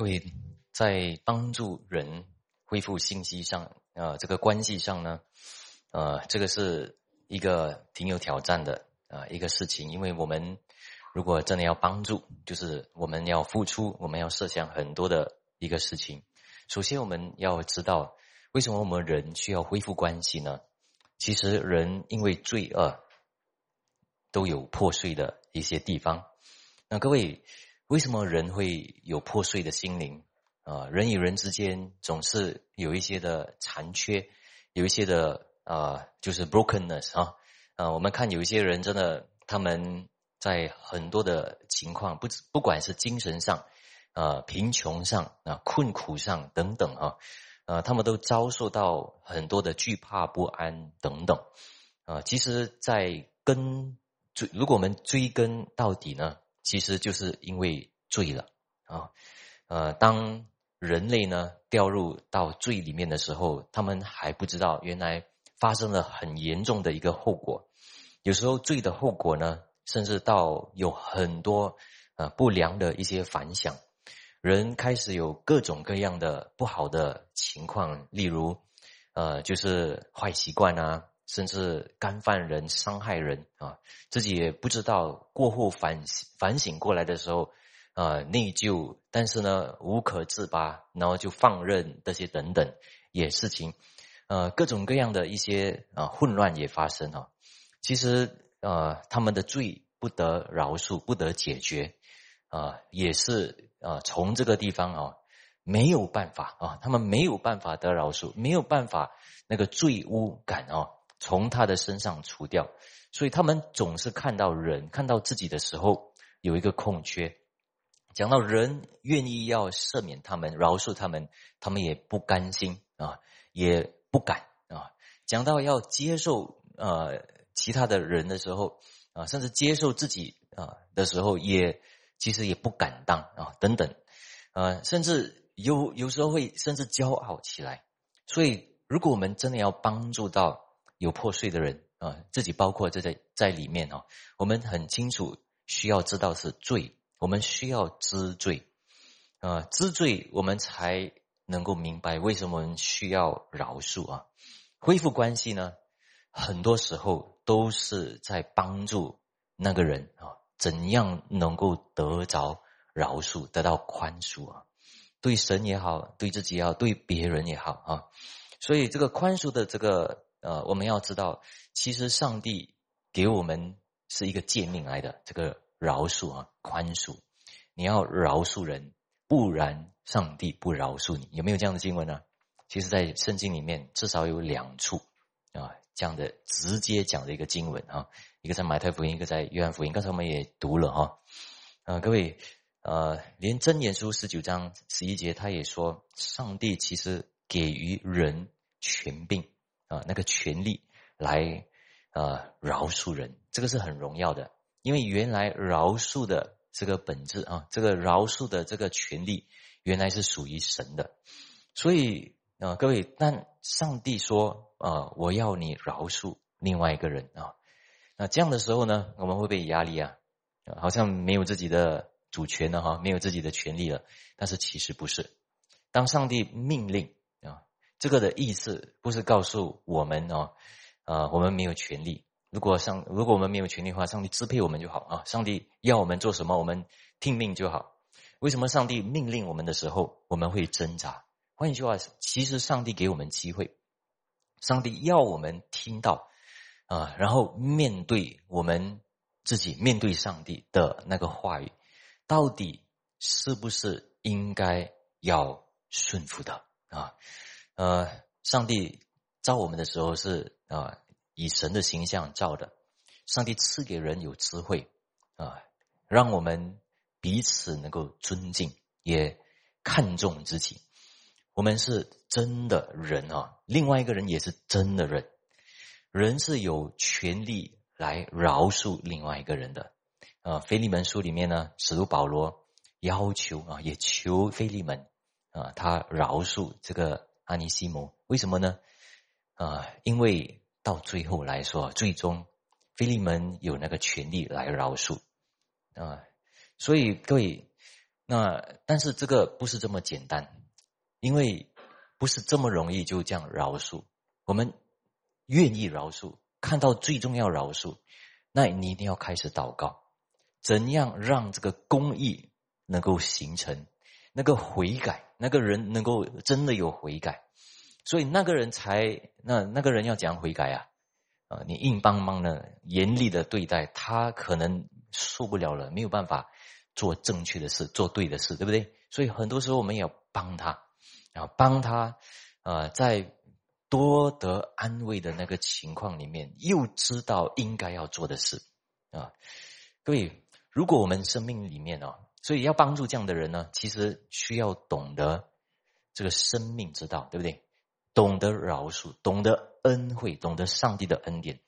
各位在帮助人恢复信息上，呃，这个关系上呢，呃，这个是一个挺有挑战的啊一个事情，因为我们如果真的要帮助，就是我们要付出，我们要设想很多的一个事情。首先，我们要知道为什么我们人需要恢复关系呢？其实，人因为罪恶都有破碎的一些地方。那各位。为什么人会有破碎的心灵？啊，人与人之间总是有一些的残缺，有一些的啊，就是 brokenness 啊。啊，我们看有一些人真的，他们在很多的情况，不不管是精神上，啊，贫穷上啊，困苦上等等啊，啊，他们都遭受到很多的惧怕、不安等等。啊，其实，在根追，如果我们追根到底呢？其实就是因为罪了啊，呃，当人类呢掉入到罪里面的时候，他们还不知道原来发生了很严重的一个后果。有时候罪的后果呢，甚至到有很多呃不良的一些反响，人开始有各种各样的不好的情况，例如呃就是坏习惯啊。甚至干犯人、伤害人啊，自己也不知道，过后反反省过来的时候，啊，内疚，但是呢，无可自拔，然后就放任这些等等，也事情，呃，各种各样的一些啊混乱也发生啊。其实呃，他们的罪不得饶恕，不得解决啊，也是啊，从这个地方啊，没有办法啊，他们没有办法得饶恕，没有办法那个罪污感啊。从他的身上除掉，所以他们总是看到人看到自己的时候有一个空缺。讲到人愿意要赦免他们、饶恕他们，他们也不甘心啊，也不敢啊。讲到要接受呃其他的人的时候啊，甚至接受自己啊的时候，也其实也不敢当啊等等，呃，甚至有有时候会甚至骄傲起来。所以，如果我们真的要帮助到，有破碎的人啊，自己包括这在在里面啊。我们很清楚需要知道是罪，我们需要知罪啊，知罪我们才能够明白为什么我们需要饶恕啊。恢复关系呢，很多时候都是在帮助那个人啊，怎样能够得着饶恕，得到宽恕啊？对神也好，对自己也好，对别人也好啊。所以这个宽恕的这个。呃，我们要知道，其实上帝给我们是一个诫命来的，这个饶恕啊，宽恕，你要饶恕人，不然上帝不饶恕你。有没有这样的经文呢？其实，在圣经里面至少有两处啊，这样的直接讲的一个经文啊，一个在马太福音，一个在约翰福音。刚才我们也读了哈，啊，各位，呃，连真言书十九章十一节，他也说，上帝其实给予人权柄。啊，那个权利来啊饶恕人，这个是很荣耀的，因为原来饶恕的这个本质啊，这个饶恕的这个权利原来是属于神的，所以啊，各位，但上帝说啊，我要你饶恕另外一个人啊，那这样的时候呢，我们会被压力啊，好像没有自己的主权了哈，没有自己的权利了，但是其实不是，当上帝命令。这个的意思不是告诉我们哦，啊，我们没有权利。如果上，如果我们没有权利的话，上帝支配我们就好啊。上帝要我们做什么，我们听命就好。为什么上帝命令我们的时候，我们会挣扎？换一句话，其实上帝给我们机会，上帝要我们听到啊，然后面对我们自己，面对上帝的那个话语，到底是不是应该要顺服的啊？呃，上帝造我们的时候是啊，以神的形象造的。上帝赐给人有智慧啊，让我们彼此能够尊敬，也看重自己。我们是真的人啊，另外一个人也是真的人。人是有权利来饶恕另外一个人的。啊，腓利门书里面呢，使徒保罗要求啊，也求腓利门啊，他饶恕这个。阿尼西摩，为什么呢？啊，因为到最后来说，最终菲利门有那个权利来饶恕啊。所以各位，那但是这个不是这么简单，因为不是这么容易就这样饶恕。我们愿意饶恕，看到最重要饶恕，那你一定要开始祷告，怎样让这个公义能够形成，那个悔改，那个人能够真的有悔改，所以那个人才那那个人要讲悔改啊啊！你硬邦邦的严厉的对待他，可能受不了了，没有办法。做正确的事，做对的事，对不对？所以很多时候我们也要帮他，然后帮他，呃，在多得安慰的那个情况里面，又知道应该要做的事啊。各位，如果我们生命里面哦，所以要帮助这样的人呢，其实需要懂得这个生命之道，对不对？懂得饶恕，懂得恩惠，懂得上帝的恩典。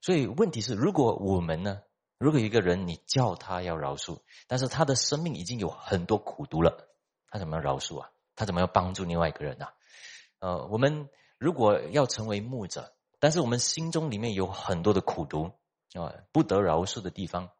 所以问题是，如果我们呢？如果一个人你叫他要饶恕，但是他的生命已经有很多苦毒了，他怎么饶恕啊？他怎么要帮助另外一个人呢？呃，我们如果要成为牧者，但是我们心中里面有很多的苦毒啊，不得饶恕的地方，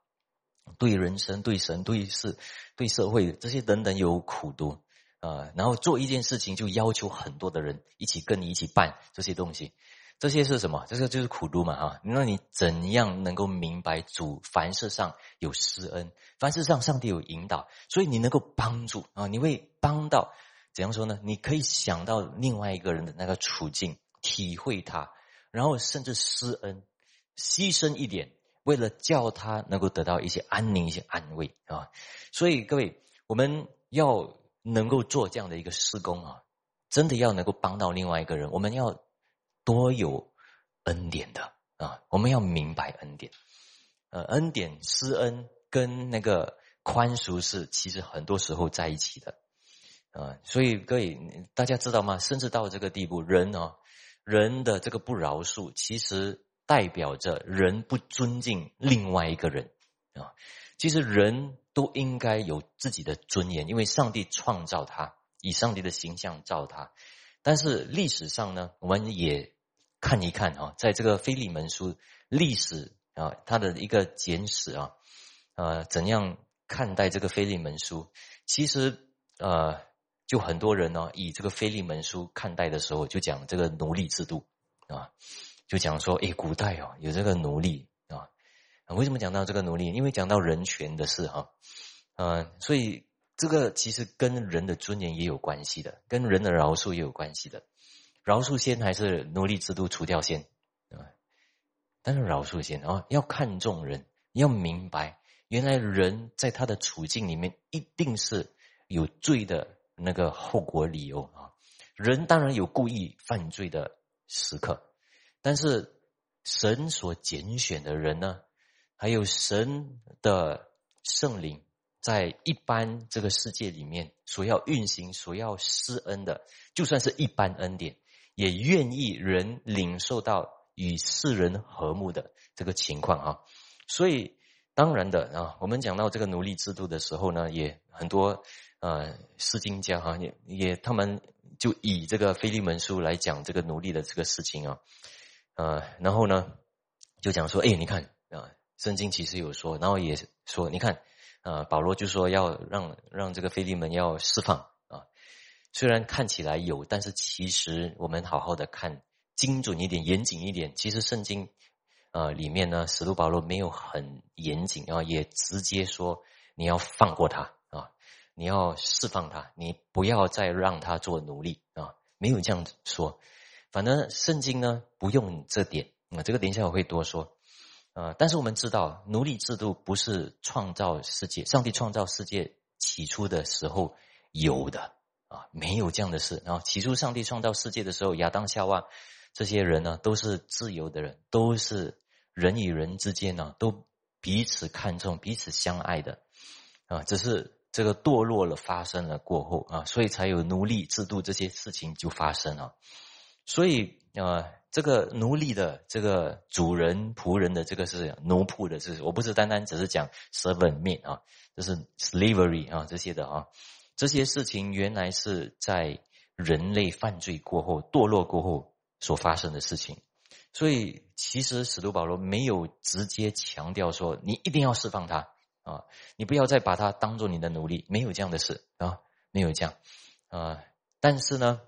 对人生、对神、对事、对社会这些等等有苦读啊，然后做一件事情就要求很多的人一起跟你一起办这些东西。这些是什么？这个就是苦读嘛，哈！那你怎样能够明白主凡事上有施恩，凡事上上帝有引导，所以你能够帮助啊？你会帮到怎样说呢？你可以想到另外一个人的那个处境，体会他，然后甚至施恩，牺牲一点，为了叫他能够得到一些安宁、一些安慰啊！所以各位，我们要能够做这样的一个施工啊，真的要能够帮到另外一个人，我们要。多有恩典的啊！我们要明白恩典，呃，恩典施恩跟那个宽恕是其实很多时候在一起的啊。所以各位大家知道吗？甚至到这个地步，人啊，人的这个不饶恕，其实代表着人不尊敬另外一个人啊。其实人都应该有自己的尊严，因为上帝创造他，以上帝的形象造他。但是历史上呢，我们也看一看啊，在这个腓利门书历史啊，它的一个简史啊，呃，怎样看待这个腓利门书？其实呃，就很多人呢，以这个腓利门书看待的时候，就讲这个奴隶制度啊，就讲说，哎，古代哦，有这个奴隶啊，为什么讲到这个奴隶？因为讲到人权的事哈，嗯，所以。这个其实跟人的尊严也有关系的，跟人的饶恕也有关系的。饶恕先还是奴隶制度除掉先啊？但是饶恕先啊，要看重人，要明白原来人在他的处境里面一定是有罪的那个后果理由啊。人当然有故意犯罪的时刻，但是神所拣选的人呢，还有神的圣灵。在一般这个世界里面，所要运行、所要施恩的，就算是一般恩典，也愿意人领受到与世人和睦的这个情况啊。所以，当然的啊，我们讲到这个奴隶制度的时候呢，也很多呃诗经家哈，也也他们就以这个腓利门书来讲这个奴隶的这个事情啊，呃，然后呢就讲说，哎，你看啊，圣经其实有说，然后也说，你看。啊，保罗就说要让让这个菲利门要释放啊，虽然看起来有，但是其实我们好好的看，精准一点，严谨一点。其实圣经啊里面呢，使徒保罗没有很严谨啊，也直接说你要放过他啊，你要释放他，你不要再让他做奴隶啊，没有这样子说。反正圣经呢不用这点啊，这个等一下我会多说。呃，但是我们知道，奴隶制度不是创造世界，上帝创造世界起初的时候有的啊，没有这样的事。然后起初上帝创造世界的时候，亚当夏娃这些人呢，都是自由的人，都是人与人之间呢，都彼此看重、彼此相爱的啊。只是这个堕落了发生了过后啊，所以才有奴隶制度这些事情就发生了。所以啊。这个奴隶的这个主人仆人的这个是奴仆的，是我不是单单只是讲 servant 面啊，这是 slavery 啊这些的啊，这些事情原来是在人类犯罪过后堕落过后所发生的事情，所以其实使徒保罗没有直接强调说你一定要释放他啊，你不要再把它当做你的奴隶，没有这样的事啊，没有这样啊。但是呢，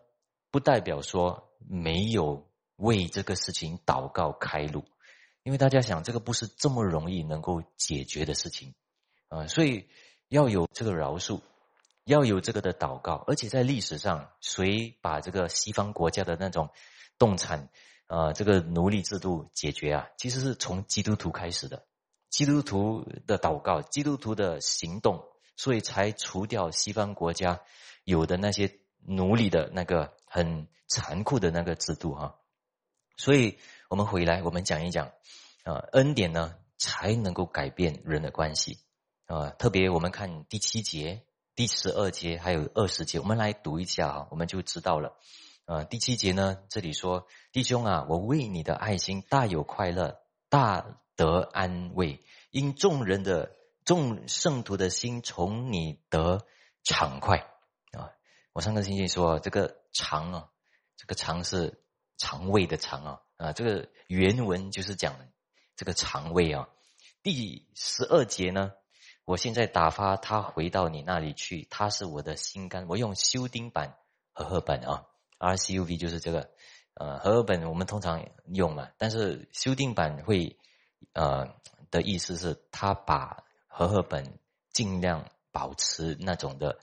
不代表说没有为这个事情祷告开路，因为大家想，这个不是这么容易能够解决的事情。啊，所以要有这个饶恕，要有这个的祷告，而且在历史上，谁把这个西方国家的那种动产啊，这个奴隶制度解决啊，其实是从基督徒开始的。基督徒的祷告，基督徒的行动，所以才除掉西方国家有的那些奴隶的那个很残酷的那个制度哈。所以我们回来，我们讲一讲啊，恩典呢才能够改变人的关系啊。特别我们看第七节、第十二节还有二十节，我们来读一下啊，我们就知道了。啊，第七节呢，这里说：“弟兄啊，我为你的爱心大有快乐，大。”得安慰，因众人的众圣徒的心从你得畅快！我上个星期说这个肠啊，这个肠是肠胃的肠啊啊，这个原文就是讲这个肠胃啊。第十二节呢，我现在打发他回到你那里去，他是我的心肝。我用修订版和合本啊，RCUV 就是这个呃和合本我们通常用嘛，但是修订版会。呃，的意思是，他把和合本尽量保持那种的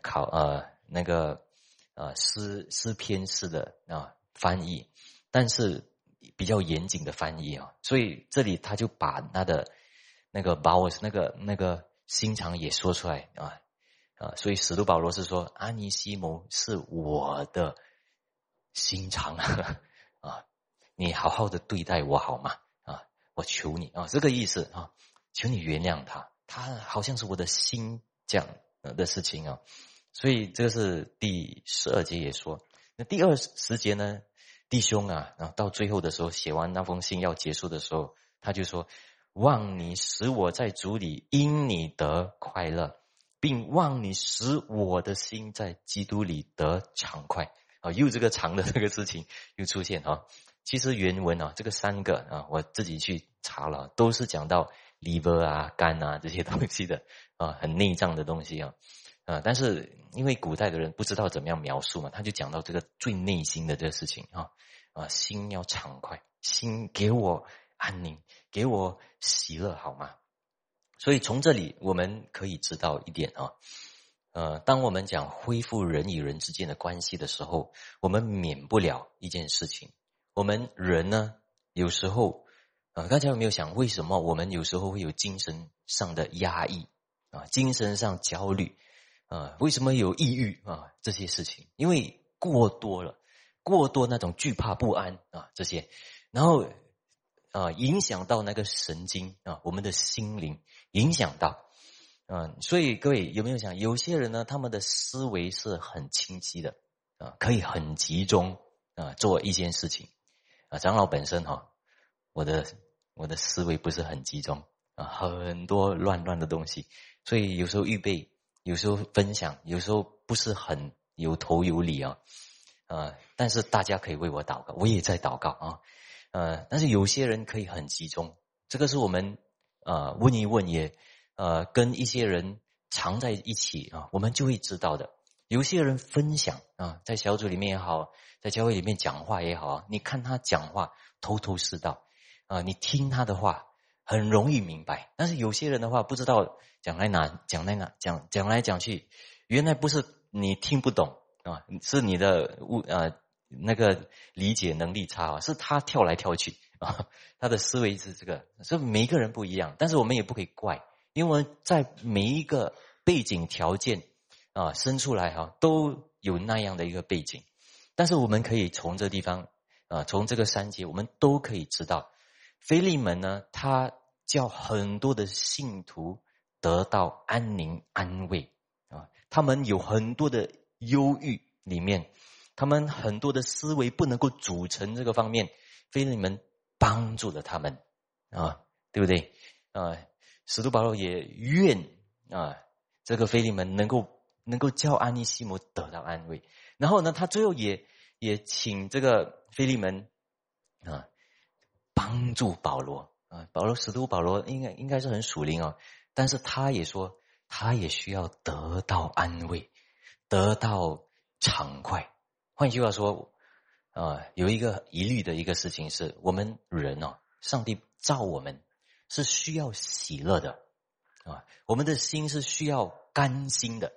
考呃那个呃诗诗篇式的啊翻译，但是比较严谨的翻译啊，所以这里他就把他的那个把我那个那个心肠也说出来啊啊，所以使徒保罗是说，安尼西姆是我的心肠啊，你好好的对待我好吗？我求你啊，这个意思啊，求你原谅他，他好像是我的心这样的事情啊，所以这个是第十二节也说，那第二十节呢，弟兄啊，然后到最后的时候写完那封信要结束的时候，他就说，望你使我在主里因你得快乐，并望你使我的心在基督里得畅快啊，又这个长的这个事情 又出现啊。其实原文啊，这个三个啊，我自己去查了，都是讲到 liver 啊、肝啊这些东西的啊，很内脏的东西啊，啊，但是因为古代的人不知道怎么样描述嘛，他就讲到这个最内心的这个事情啊，啊，心要畅快，心给我安宁，给我喜乐，好吗？所以从这里我们可以知道一点啊，呃，当我们讲恢复人与人之间的关系的时候，我们免不了一件事情。我们人呢，有时候啊，大家有没有想，为什么我们有时候会有精神上的压抑啊，精神上焦虑啊？为什么有抑郁啊？这些事情，因为过多了，过多那种惧怕不安啊，这些，然后啊，影响到那个神经啊，我们的心灵影响到，嗯，所以各位有没有想，有些人呢，他们的思维是很清晰的啊，可以很集中啊，做一件事情啊。长老本身哈，我的我的思维不是很集中啊，很多乱乱的东西，所以有时候预备，有时候分享，有时候不是很有头有理啊，啊，但是大家可以为我祷告，我也在祷告啊，呃，但是有些人可以很集中，这个是我们呃问一问也呃跟一些人常在一起啊，我们就会知道的。有些人分享啊，在小组里面也好，在教会里面讲话也好，你看他讲话头头是道啊，你听他的话很容易明白。但是有些人的话不知道讲来哪讲来哪讲讲来讲去，原来不是你听不懂啊，是你的误啊那个理解能力差啊，是他跳来跳去啊，他的思维是这个，所以每一个人不一样，但是我们也不可以怪，因为在每一个背景条件。啊，生出来哈都有那样的一个背景，但是我们可以从这地方啊，从这个三节，我们都可以知道，菲利门呢，他叫很多的信徒得到安宁安慰啊，他们有很多的忧郁里面，他们很多的思维不能够组成这个方面，菲利门帮助了他们啊，对不对啊？使徒保罗也愿啊，这个菲利门能够。能够叫安妮西姆得到安慰，然后呢，他最后也也请这个菲利门啊帮助保罗啊，保罗使徒保罗应该应该是很属灵哦，但是他也说，他也需要得到安慰，得到畅快。换句话说，啊，有一个疑虑的一个事情是，我们人哦，上帝造我们是需要喜乐的，啊，我们的心是需要甘心的，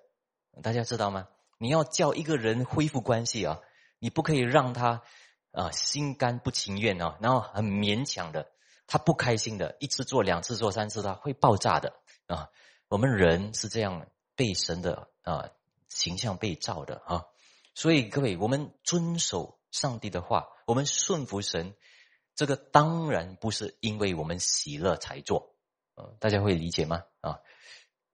大家知道吗？你要叫一个人恢复关系啊，你不可以让他啊心甘不情愿啊，然后很勉强的。他不开心的，一次做两次做三次，他会爆炸的啊！我们人是这样被神的啊形象被造的啊，所以各位，我们遵守上帝的话，我们顺服神，这个当然不是因为我们喜乐才做，大家会理解吗？啊，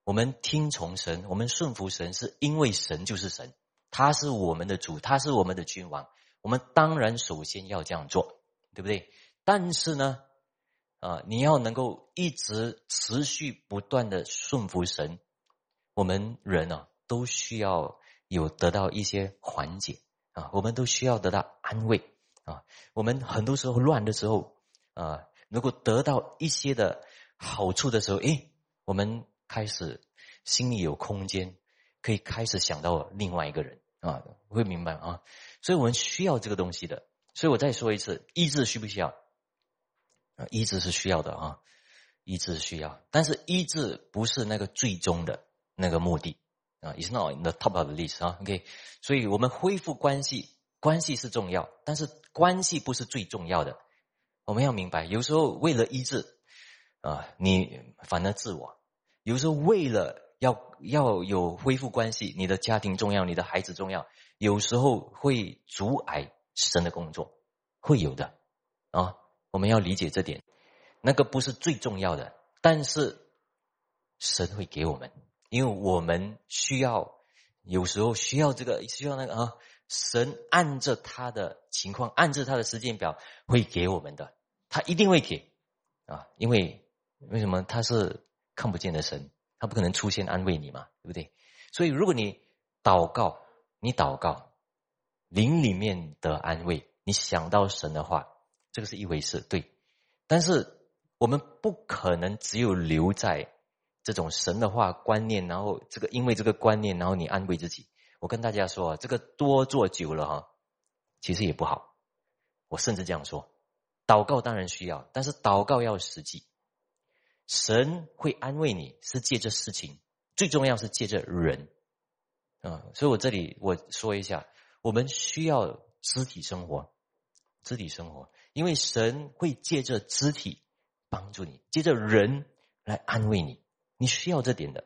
我们听从神，我们顺服神，是因为神就是神，他是我们的主，他是我们的君王，我们当然首先要这样做，对不对？但是呢？啊，你要能够一直持续不断的顺服神，我们人啊都需要有得到一些缓解啊，我们都需要得到安慰啊。我们很多时候乱的时候啊，如果得到一些的好处的时候，诶，我们开始心里有空间，可以开始想到另外一个人啊，会明白啊。所以我们需要这个东西的。所以我再说一次，意志需不需要？医治是需要的啊，医治需要，但是医治不是那个最终的那个目的啊，is not the top of the list 啊，OK，所以我们恢复关系，关系是重要，但是关系不是最重要的，我们要明白，有时候为了医治啊，你反而自我；有时候为了要要有恢复关系，你的家庭重要，你的孩子重要，有时候会阻碍神的工作，会有的啊。我们要理解这点，那个不是最重要的，但是神会给我们，因为我们需要，有时候需要这个，需要那个啊。神按着他的情况，按着他的时间表会给我们的，他一定会给啊。因为为什么他是看不见的神，他不可能出现安慰你嘛，对不对？所以如果你祷告，你祷告灵里面的安慰，你想到神的话。这个是一回事，对，但是我们不可能只有留在这种神的话观念，然后这个因为这个观念，然后你安慰自己。我跟大家说，这个多做久了哈，其实也不好。我甚至这样说，祷告当然需要，但是祷告要实际。神会安慰你是借着事情，最重要是借着人啊。所以我这里我说一下，我们需要肢体生活，肢体生活。因为神会借着肢体帮助你，借着人来安慰你，你需要这点的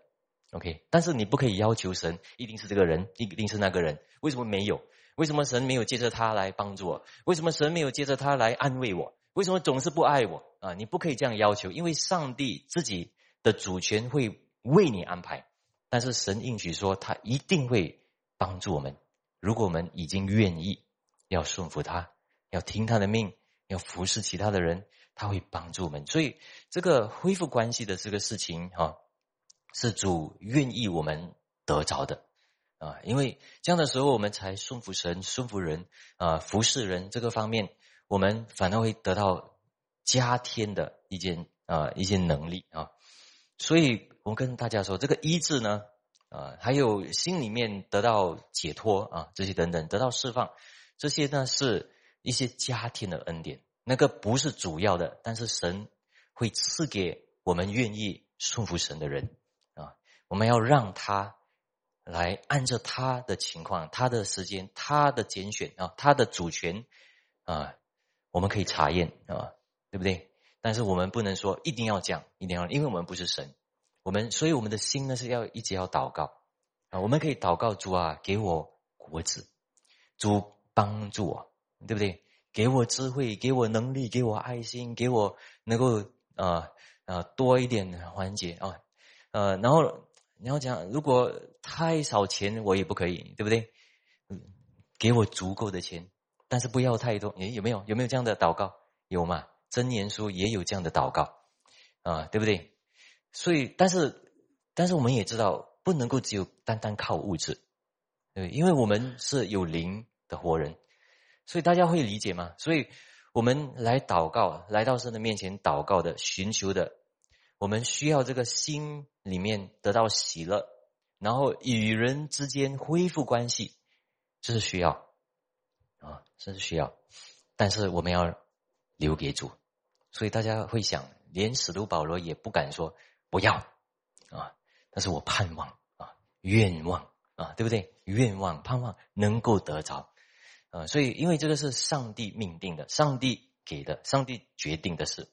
，OK。但是你不可以要求神一定是这个人，一定是那个人。为什么没有？为什么神没有借着他来帮助我？为什么神没有借着他来安慰我？为什么总是不爱我？啊，你不可以这样要求，因为上帝自己的主权会为你安排。但是神应许说，他一定会帮助我们。如果我们已经愿意要顺服他，要听他的命。要服侍其他的人，他会帮助我们。所以，这个恢复关系的这个事情，哈，是主愿意我们得着的啊。因为这样的时候，我们才顺服神、顺服人啊，服侍人这个方面，我们反而会得到加添的一件啊一些能力啊。所以我跟大家说，这个医治呢，啊，还有心里面得到解脱啊，这些等等得到释放，这些呢是。一些家庭的恩典，那个不是主要的，但是神会赐给我们愿意顺服神的人啊。我们要让他来按照他的情况、他的时间、他的拣选啊、他的主权啊，我们可以查验啊，对不对？但是我们不能说一定要讲，一定要，因为我们不是神。我们所以我们的心呢是要一直要祷告啊。我们可以祷告主啊，给我果子，主帮助我。对不对？给我智慧，给我能力，给我爱心，给我能够啊啊多一点环节啊呃，然后你要讲，如果太少钱，我也不可以，对不对？嗯，给我足够的钱，但是不要太多。诶，有没有有没有这样的祷告？有嘛？真言书也有这样的祷告啊，对不对？所以，但是但是我们也知道，不能够只有单单靠物质，对，因为我们是有灵的活人。所以大家会理解吗？所以我们来祷告，来到神的面前祷告的、寻求的，我们需要这个心里面得到喜乐，然后与人之间恢复关系，这是需要啊，这是需要。但是我们要留给主，所以大家会想，连使徒保罗也不敢说不要啊，但是我盼望啊，愿望啊，对不对？愿望、盼望能够得着。啊，所以因为这个是上帝命定的，上帝给的，上帝决定的事。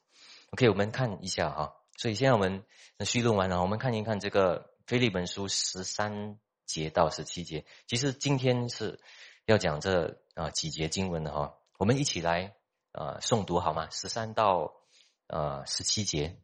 OK，我们看一下哈。所以现在我们虚录完了，我们看一看这个腓利本书十三节到十七节。其实今天是要讲这啊几节经文的哈。我们一起来啊诵读好吗？十三到呃十七节，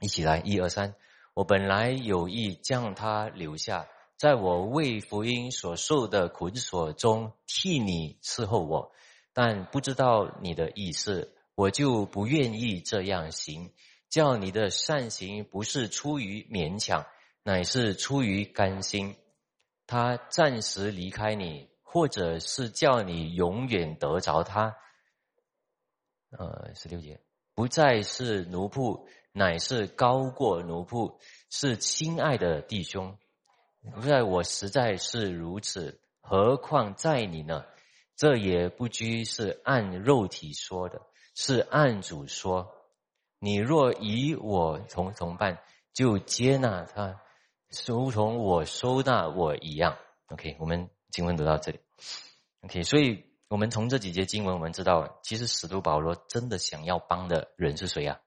一起来，一二三。我本来有意将他留下。在我为福音所受的捆锁中，替你伺候我，但不知道你的意思，我就不愿意这样行。叫你的善行不是出于勉强，乃是出于甘心。他暂时离开你，或者是叫你永远得着他。呃，十六节，不再是奴仆，乃是高过奴仆，是亲爱的弟兄。在我实在是如此，何况在你呢？这也不拘是按肉体说的，是按主说。你若以我同同伴，就接纳他，如同我收纳我一样。OK，我们经文读到这里。OK，所以我们从这几节经文，我们知道，其实使徒保罗真的想要帮的人是谁啊？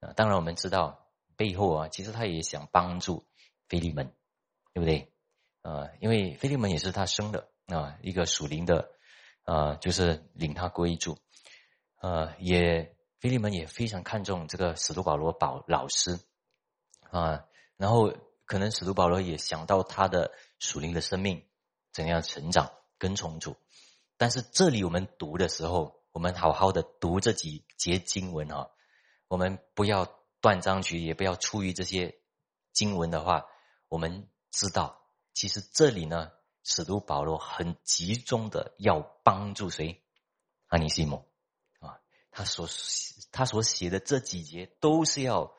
啊，当然我们知道背后啊，其实他也想帮助菲利门。对不对？啊，因为菲利门也是他生的啊，一个属灵的啊，就是领他归主，呃，也菲利门也非常看重这个使徒保罗保老师啊，然后可能使徒保罗也想到他的属灵的生命怎样成长跟重组，但是这里我们读的时候，我们好好的读这几节经文啊，我们不要断章取义，也不要出于这些经文的话，我们。知道，其实这里呢，使徒保罗很集中的要帮助谁？阿尼西姆啊，他所他所写的这几节都是要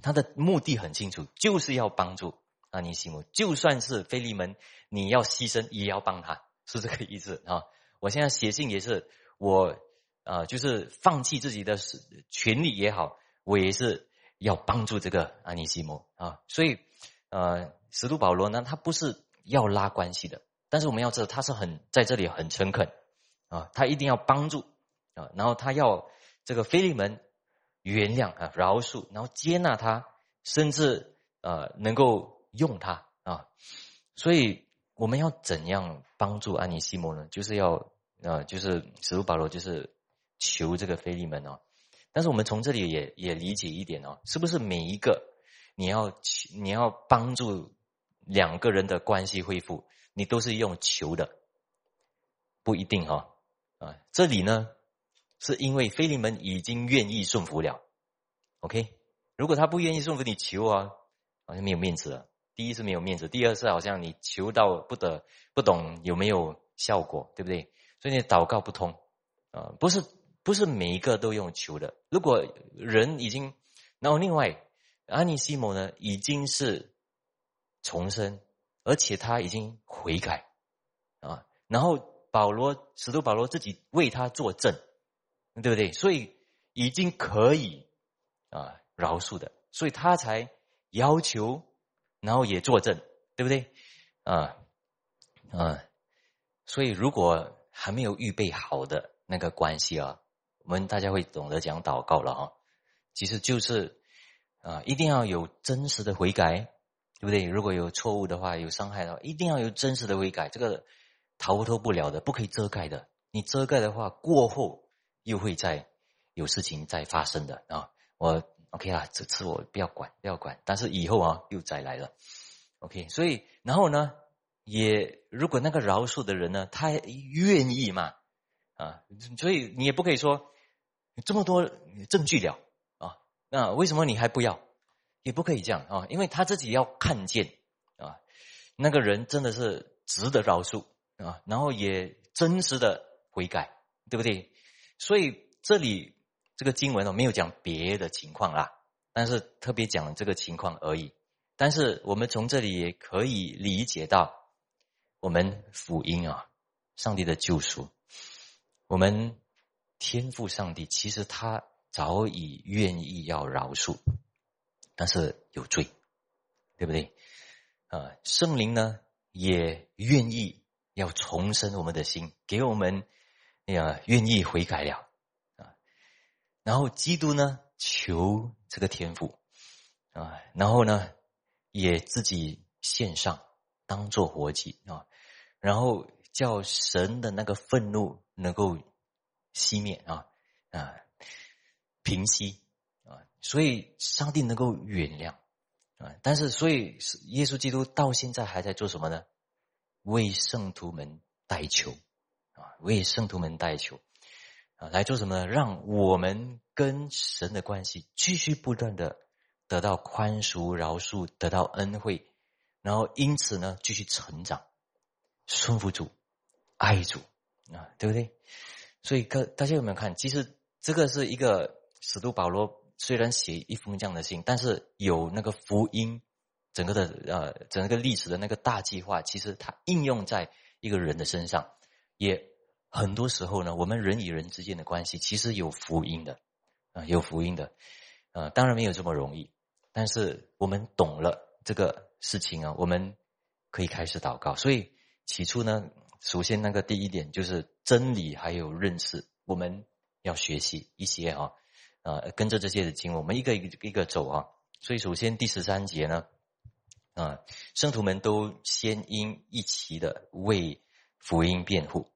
他的目的很清楚，就是要帮助阿尼西姆。就算是菲利门，你要牺牲也要帮他，是这个意思啊。我现在写信也是，我啊，就是放弃自己的权利也好，我也是要帮助这个阿尼西姆啊。所以，呃。使徒保罗呢，他不是要拉关系的，但是我们要知道，他是很在这里很诚恳啊，他一定要帮助啊，然后他要这个菲利门原谅啊、饶恕，然后接纳他，甚至呃能够用他啊，所以我们要怎样帮助安尼西摩呢？就是要呃，就是使徒保罗就是求这个菲利门哦，但是我们从这里也也理解一点哦，是不是每一个你要你要帮助？两个人的关系恢复，你都是用求的，不一定哈啊。这里呢，是因为菲利门已经愿意顺服了，OK。如果他不愿意顺服，你求啊，好像没有面子了。第一是没有面子，第二是好像你求到不得不懂有没有效果，对不对？所以你祷告不通啊，不是不是每一个都用求的。如果人已经，然后另外安尼西摩呢，已经是。重生，而且他已经悔改啊，然后保罗使徒保罗自己为他作证，对不对？所以已经可以啊饶恕的，所以他才要求，然后也作证，对不对？啊啊，所以如果还没有预备好的那个关系啊，我们大家会懂得讲祷告了啊，其实就是啊，一定要有真实的悔改。对不对？如果有错误的话，有伤害的话，一定要有真实的悔改，这个逃脱不了的，不可以遮盖的。你遮盖的话，过后又会再有事情再发生的啊！我 OK 啊，这次我不要管，不要管。但是以后啊，又再来了。OK，所以然后呢，也如果那个饶恕的人呢，他愿意嘛啊，所以你也不可以说这么多证据了，那为什么你还不要？也不可以这样啊，因为他自己要看见啊，那个人真的是值得饶恕啊，然后也真实的悔改，对不对？所以这里这个经文哦没有讲别的情况啦，但是特别讲这个情况而已。但是我们从这里也可以理解到，我们福音啊，上帝的救赎，我们天赋上帝其实他早已愿意要饶恕，但是有罪，对不对？啊，圣灵呢也愿意要重生我们的心，给我们呀愿意悔改了啊。然后基督呢求这个天赋啊，然后呢。也自己献上，当做活祭啊，然后叫神的那个愤怒能够熄灭啊啊平息啊，所以上帝能够原谅啊，但是所以耶稣基督到现在还在做什么呢？为圣徒们代求啊，为圣徒们代求啊，来做什么呢？让我们跟神的关系继续不断的。得到宽恕、饶恕，得到恩惠，然后因此呢，继续成长，顺服主，爱主啊，对不对？所以，各大家有没有看？其实这个是一个使徒保罗虽然写一封这样的信，但是有那个福音，整个的呃，整个历史的那个大计划，其实它应用在一个人的身上，也很多时候呢，我们人与人之间的关系其实有福音的啊，有福音的，呃，当然没有这么容易。但是我们懂了这个事情啊，我们可以开始祷告。所以起初呢，首先那个第一点就是真理还有认识，我们要学习一些啊，呃，跟着这些的经，我们一个一个一个走啊。所以首先第十三节呢，啊，圣徒们都先因一齐的为福音辩护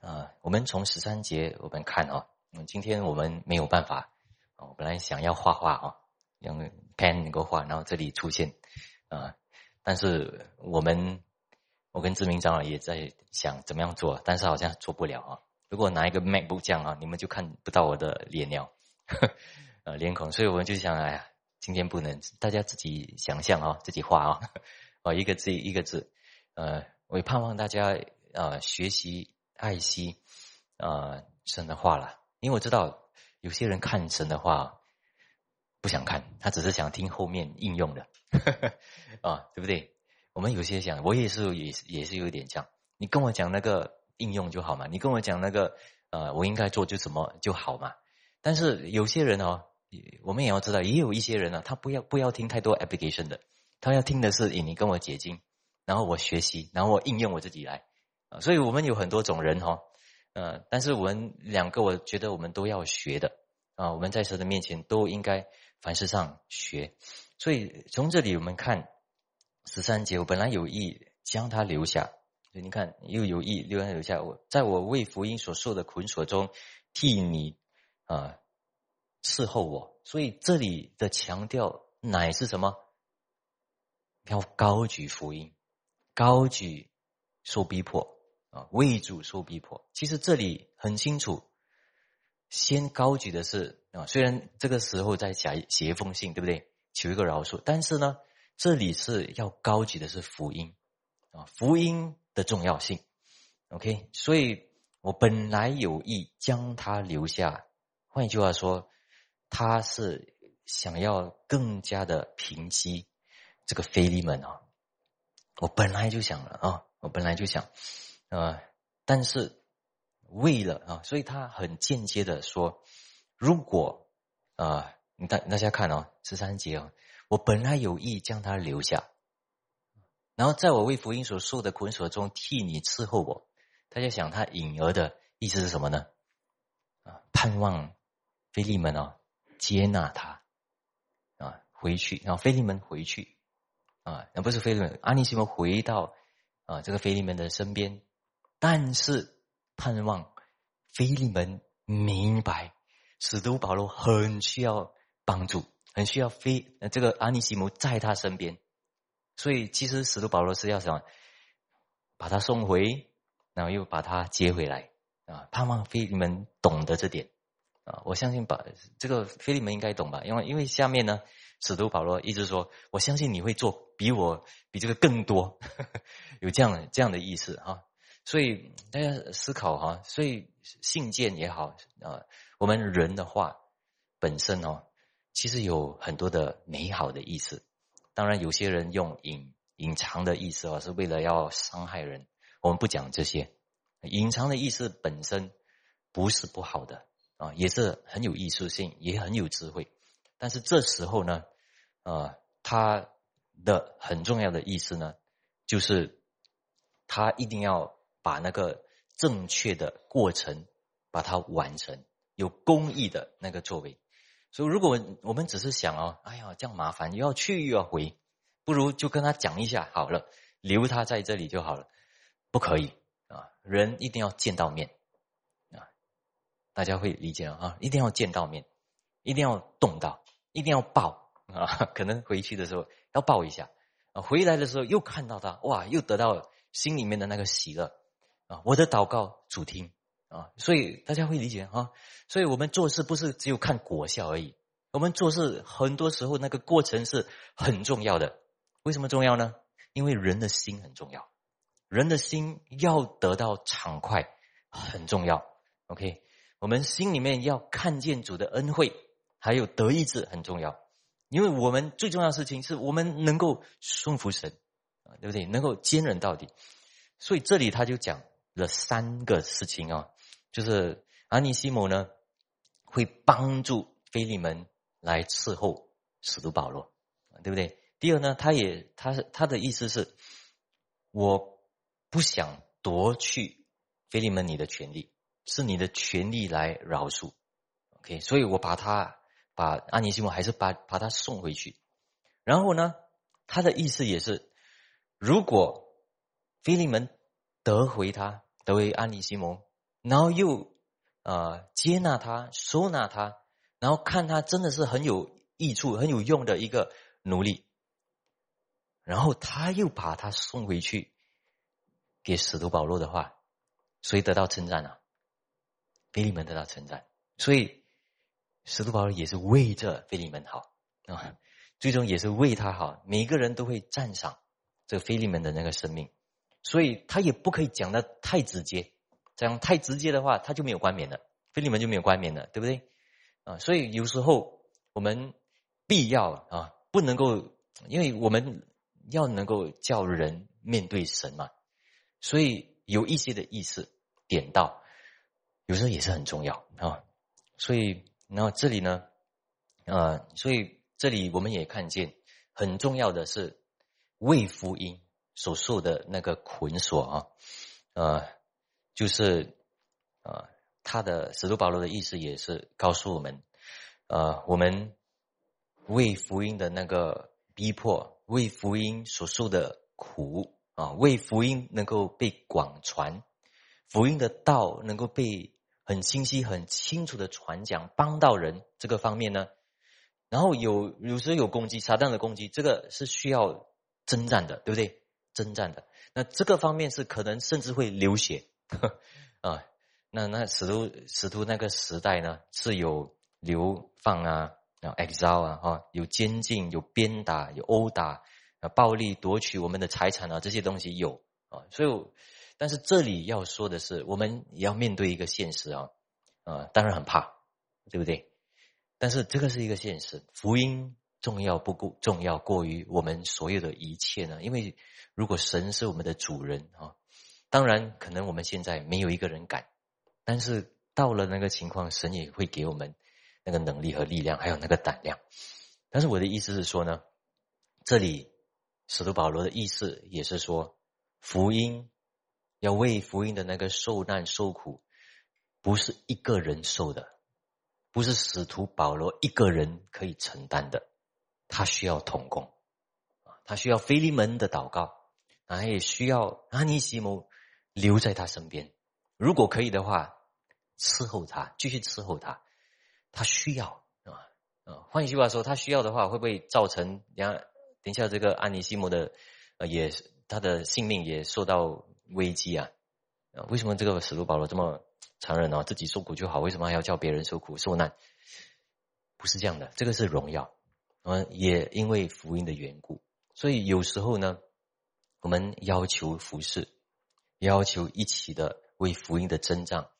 啊。我们从十三节我们看啊，今天我们没有办法啊，我本来想要画画啊。用 pen 能够画，然后这里出现啊，但是我们我跟志明长老也在想怎么样做，但是好像做不了啊。如果拿一个 MacBook 这样啊，你们就看不到我的脸了，呃，脸孔。所以我们就想，哎呀，今天不能，大家自己想象啊，自己画啊，哦，一个字一个字，呃，我也盼望大家啊学习爱惜呃神的话了，因为我知道有些人看神的话。不想看，他只是想听后面应用的，啊，对不对？我们有些想，我也是，也也是有点这样。你跟我讲那个应用就好嘛，你跟我讲那个，呃，我应该做就什么就好嘛。但是有些人哦，我们也要知道，也有一些人呢，他不要不要听太多 application 的，他要听的是你跟我解经，然后我学习，然后我应用我自己来啊。所以我们有很多种人哈，呃，但是我们两个，我觉得我们都要学的啊。我们在神的面前都应该。凡事上学，所以从这里我们看十三节，我本来有意将他留下，你看又有意留他留下。我在我为福音所受的捆锁中，替你啊伺候我。所以这里的强调乃是什么？要高举福音，高举受逼迫啊，为主受逼迫。其实这里很清楚。先高举的是啊，虽然这个时候在写写一封信，对不对？求一个饶恕，但是呢，这里是要高举的是福音啊，福音的重要性。OK，所以我本来有意将他留下。换一句话说，他是想要更加的平息这个菲利门啊。我本来就想了啊，我本来就想啊，但是。为了啊，所以他很间接的说：“如果啊，你大大家看哦，十三节哦，我本来有意将他留下，然后在我为福音所受的捆锁中替你伺候我。大家想他隐而的意思是什么呢？啊，盼望菲利门哦接纳他啊回去，然后菲利门回去啊，那不是菲利门，阿尼西姆回到啊这个菲利门的身边，但是。”盼望菲利门明白，使徒保罗很需要帮助，很需要菲这个阿尼西姆在他身边，所以其实使徒保罗是要想把他送回，然后又把他接回来啊。盼望菲利门懂得这点啊，我相信把这个菲利门应该懂吧，因为因为下面呢，使徒保罗一直说，我相信你会做比我比这个更多，有这样这样的意思啊。所以大家思考哈，所以信件也好啊，我们人的话本身哦，其实有很多的美好的意思。当然，有些人用隐隐藏的意思哦，是为了要伤害人。我们不讲这些，隐藏的意思本身不是不好的啊，也是很有艺术性，也很有智慧。但是这时候呢，啊，他的很重要的意思呢，就是他一定要把那个正确的过程把它完成，有公益的那个作为。所以，如果我们只是想哦，哎呀，这样麻烦，又要去又要回，不如就跟他讲一下好了，留他在这里就好了。不可以啊，人一定要见到面，大家会理解啊，一定要见到面，一定要动到，一定要抱啊，可能回去的时候要抱一下啊，回来的时候又看到他，哇，又得到心里面的那个喜乐啊，我的祷告主听。啊，所以大家会理解啊，所以我们做事不是只有看果效而已，我们做事很多时候那个过程是很重要的。为什么重要呢？因为人的心很重要，人的心要得到畅快很重要。OK，我们心里面要看见主的恩惠，还有德意志很重要，因为我们最重要的事情是我们能够顺服神啊，对不对？能够坚忍到底。所以这里他就讲了三个事情啊。就是阿尼西姆呢，会帮助菲利门来伺候使徒保罗，对不对？第二呢，他也他他的意思是，我不想夺去菲利门你的权利，是你的权利来饶恕，OK？所以我把他把安尼西姆还是把把他送回去。然后呢，他的意思也是，如果菲利门得回他，得回安尼西姆。然后又，啊，接纳他，收纳他，然后看他真的是很有益处、很有用的一个奴隶，然后他又把他送回去给使徒保罗的话，谁得到称赞呢？菲利门得到称赞，所以使徒保罗也是为这菲利门好。啊，最终也是为他好，每个人都会赞赏这个菲利门的那个生命，所以他也不可以讲的太直接。这样太直接的话，他就没有冠冕了，菲利门就没有冠冕了，对不对？啊，所以有时候我们必要啊，不能够，因为我们要能够叫人面对神嘛，所以有一些的意思点到，有时候也是很重要啊。所以，然后这里呢，啊，所以这里我们也看见很重要的是为福音所受的那个捆锁啊，呃。就是，啊，他的使徒保罗的意思也是告诉我们，呃，我们为福音的那个逼迫，为福音所受的苦啊，为福音能够被广传，福音的道能够被很清晰、很清楚的传讲，帮到人这个方面呢，然后有有时候有攻击，撒旦的攻击，这个是需要征战的，对不对？征战的，那这个方面是可能甚至会流血。啊，那那使徒使徒那个时代呢，是有流放啊，啊，exile 啊，哈，有监禁，有鞭打，有殴打，啊，暴力夺取我们的财产啊，这些东西有啊，所以，但是这里要说的是，我们也要面对一个现实啊，啊，当然很怕，对不对？但是这个是一个现实，福音重要不过重要过于我们所有的一切呢？因为如果神是我们的主人啊。当然，可能我们现在没有一个人敢，但是到了那个情况，神也会给我们那个能力和力量，还有那个胆量。但是我的意思是说呢，这里使徒保罗的意思也是说，福音要为福音的那个受难受苦，不是一个人受的，不是使徒保罗一个人可以承担的，他需要同工啊，他需要菲利门的祷告，他也需要阿尼西姆。留在他身边，如果可以的话，伺候他，继续伺候他。他需要啊啊，换一句话说，他需要的话，会不会造成？等下，等下这个安尼西姆的呃，也他的性命也受到危机啊？啊，为什么这个使徒保罗这么残忍呢？自己受苦就好，为什么还要叫别人受苦受难？不是这样的，这个是荣耀。嗯，也因为福音的缘故，所以有时候呢，我们要求服侍。要求一起的为福音的增长，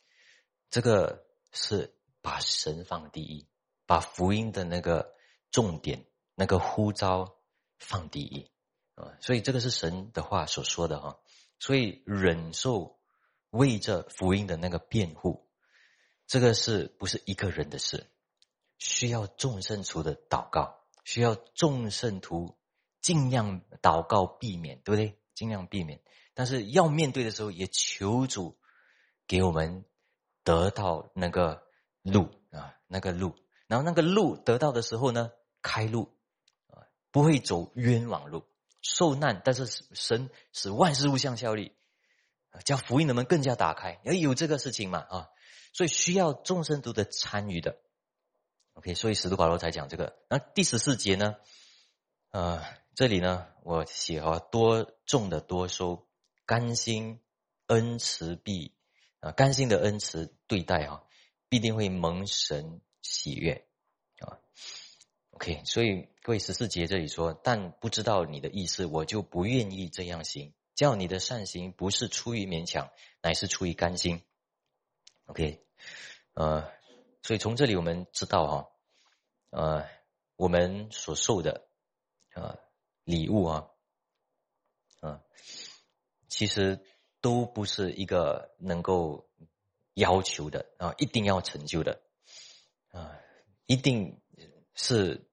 这个是把神放第一，把福音的那个重点、那个呼召放第一啊！所以这个是神的话所说的哈。所以忍受为着福音的那个辩护，这个是不是一个人的事？需要众圣徒的祷告，需要众圣徒尽量祷告避免，对不对？尽量避免。但是要面对的时候，也求主给我们得到那个路啊，那个路。然后那个路得到的时候呢，开路啊，不会走冤枉路。受难，但是神使万事互相效力，叫福音的门更加打开。要有这个事情嘛啊，所以需要众生都的参与的。OK，所以使徒保罗才讲这个。那第十四节呢？呃，这里呢，我写啊，多种的多收，甘心恩慈必啊，甘心的恩慈对待啊，必定会蒙神喜悦啊。OK，所以各位十四节这里说，但不知道你的意思，我就不愿意这样行。叫你的善行不是出于勉强，乃是出于甘心。OK，呃，所以从这里我们知道哈，呃，我们所受的啊礼物啊，啊，其实都不是一个能够要求的啊，一定要成就的啊，一定。是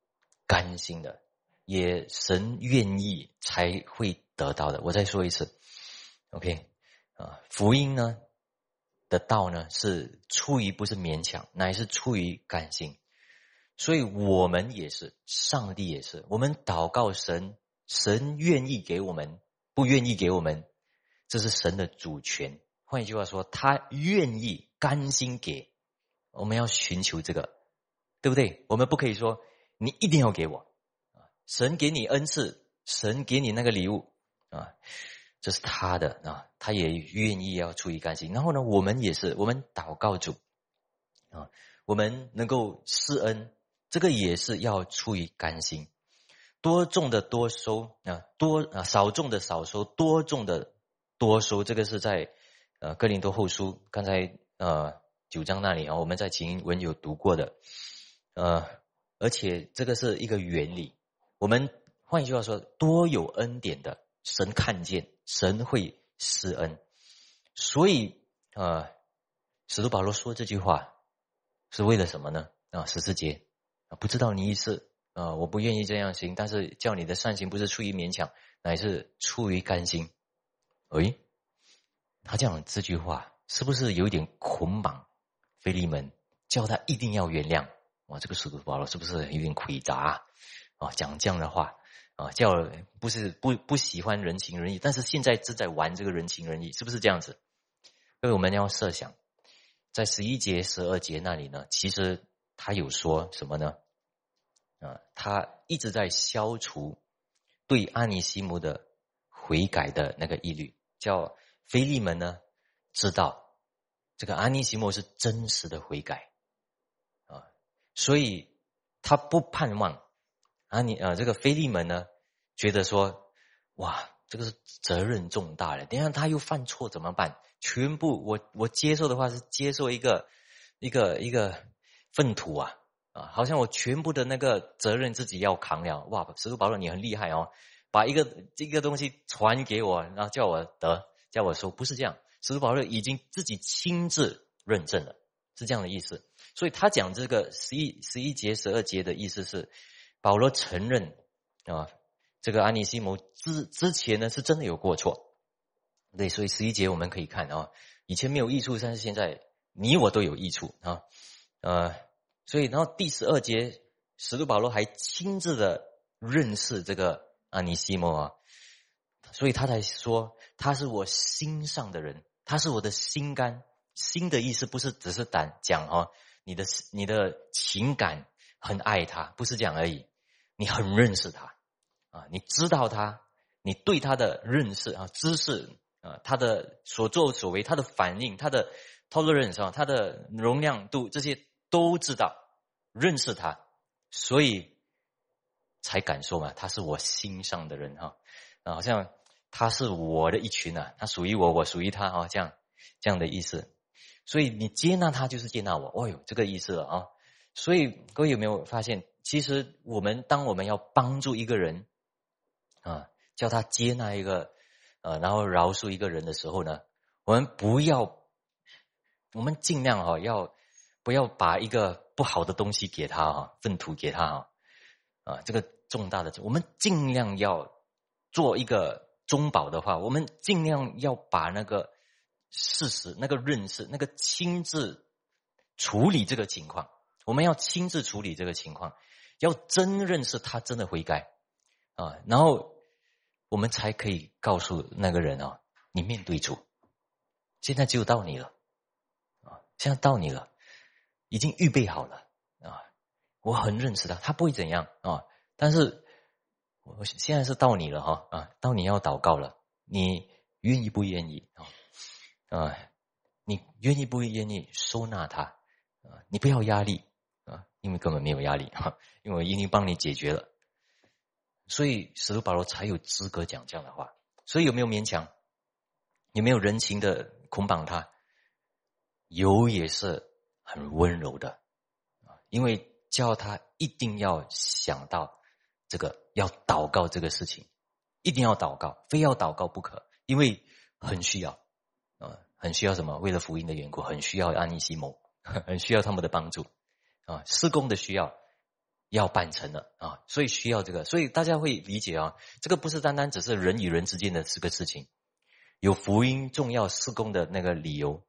甘心的，也神愿意才会得到的。我再说一次，OK 啊，福音呢的道呢是出于不是勉强，乃是出于甘心。所以我们也是，上帝也是，我们祷告神，神愿意给我们，不愿意给我们，这是神的主权。换一句话说，他愿意甘心给，我们要寻求这个。对不对？我们不可以说你一定要给我啊！神给你恩赐，神给你那个礼物啊，这是他的啊，他也愿意要出于甘心。然后呢，我们也是，我们祷告主啊，我们能够施恩，这个也是要出于甘心。多种的多收啊，多啊少种的少收，多种的多收，这个是在呃哥林多后书刚才呃九章那里啊，我们在经文有读过的。呃，而且这个是一个原理。我们换一句话说，多有恩典的神看见，神会施恩。所以，呃，使徒保罗说这句话是为了什么呢？啊，十四节啊，不知道你意思啊，我不愿意这样行，但是叫你的善行不是出于勉强，乃是出于甘心。诶，他讲这句话是不是有点捆绑菲利门，叫他一定要原谅？哇，这个使徒保罗是不是有点诡诈啊？讲这样的话啊，叫不是不不喜欢人情人意，但是现在正在玩这个人情人意，是不是这样子？因为我们要设想，在十一节、十二节那里呢，其实他有说什么呢？啊，他一直在消除对安尼西姆的悔改的那个疑虑，叫菲利门呢知道这个安尼西姆是真实的悔改。所以他不盼望啊，你啊，这个菲利门呢，觉得说，哇，这个是责任重大了。等下他又犯错怎么办？全部我我接受的话是接受一个一个一个粪土啊啊，好像我全部的那个责任自己要扛了。哇，使徒保罗你很厉害哦，把一个这个东西传给我，然后叫我得，叫我说不是这样。使徒保罗已经自己亲自认证了，是这样的意思。所以他讲这个十一十一节十二节的意思是，保罗承认啊，这个安尼西摩之之前呢是真的有过错，对，所以十一节我们可以看啊，以前没有益处，但是现在你我都有益处啊，呃，所以然后第十二节使徒保罗还亲自的认识这个安尼西摩啊，所以他才说他是我心上的人，他是我的心肝，心的意思不是只是胆讲哦。你的你的情感很爱他，不是这样而已。你很认识他啊，你知道他，你对他的认识啊、知识啊、他的所作所为、他的反应、他的 tolerance 啊、他的容量度这些都知道，认识他，所以才敢说嘛，他是我心上的人哈啊，好像他是我的一群啊，他属于我，我属于他啊，这样这样的意思。所以你接纳他就是接纳我。哦哟，这个意思了啊！所以各位有没有发现，其实我们当我们要帮助一个人啊，叫他接纳一个呃，然后饶恕一个人的时候呢，我们不要，我们尽量哈，要不要把一个不好的东西给他哈，粪土给他啊啊，这个重大的，我们尽量要做一个中保的话，我们尽量要把那个。事实那个认识，那个亲自处理这个情况，我们要亲自处理这个情况，要真认识他真的悔改。啊，然后我们才可以告诉那个人啊，你面对主，现在只有到你了。啊，现在到你了，已经预备好了。啊，我很认识他，他不会怎样。啊，但是我现在是到你了哈啊，到你要祷告了，你愿意不愿意？啊？啊，你愿意不愿意收纳他？啊，你不要压力啊，因为根本没有压力哈，因为我已经帮你解决了，所以使徒保罗才有资格讲这样的话。所以有没有勉强？有没有人情的捆绑他？有也是很温柔的啊，因为叫他一定要想到这个要祷告这个事情，一定要祷告，非要祷告不可，因为很需要。很需要什么？为了福音的缘故，很需要安尼西蒙，很需要他们的帮助啊！施工的需要要办成了啊，所以需要这个，所以大家会理解啊，这个不是单单只是人与人之间的这个事情，有福音重要施工的那个理由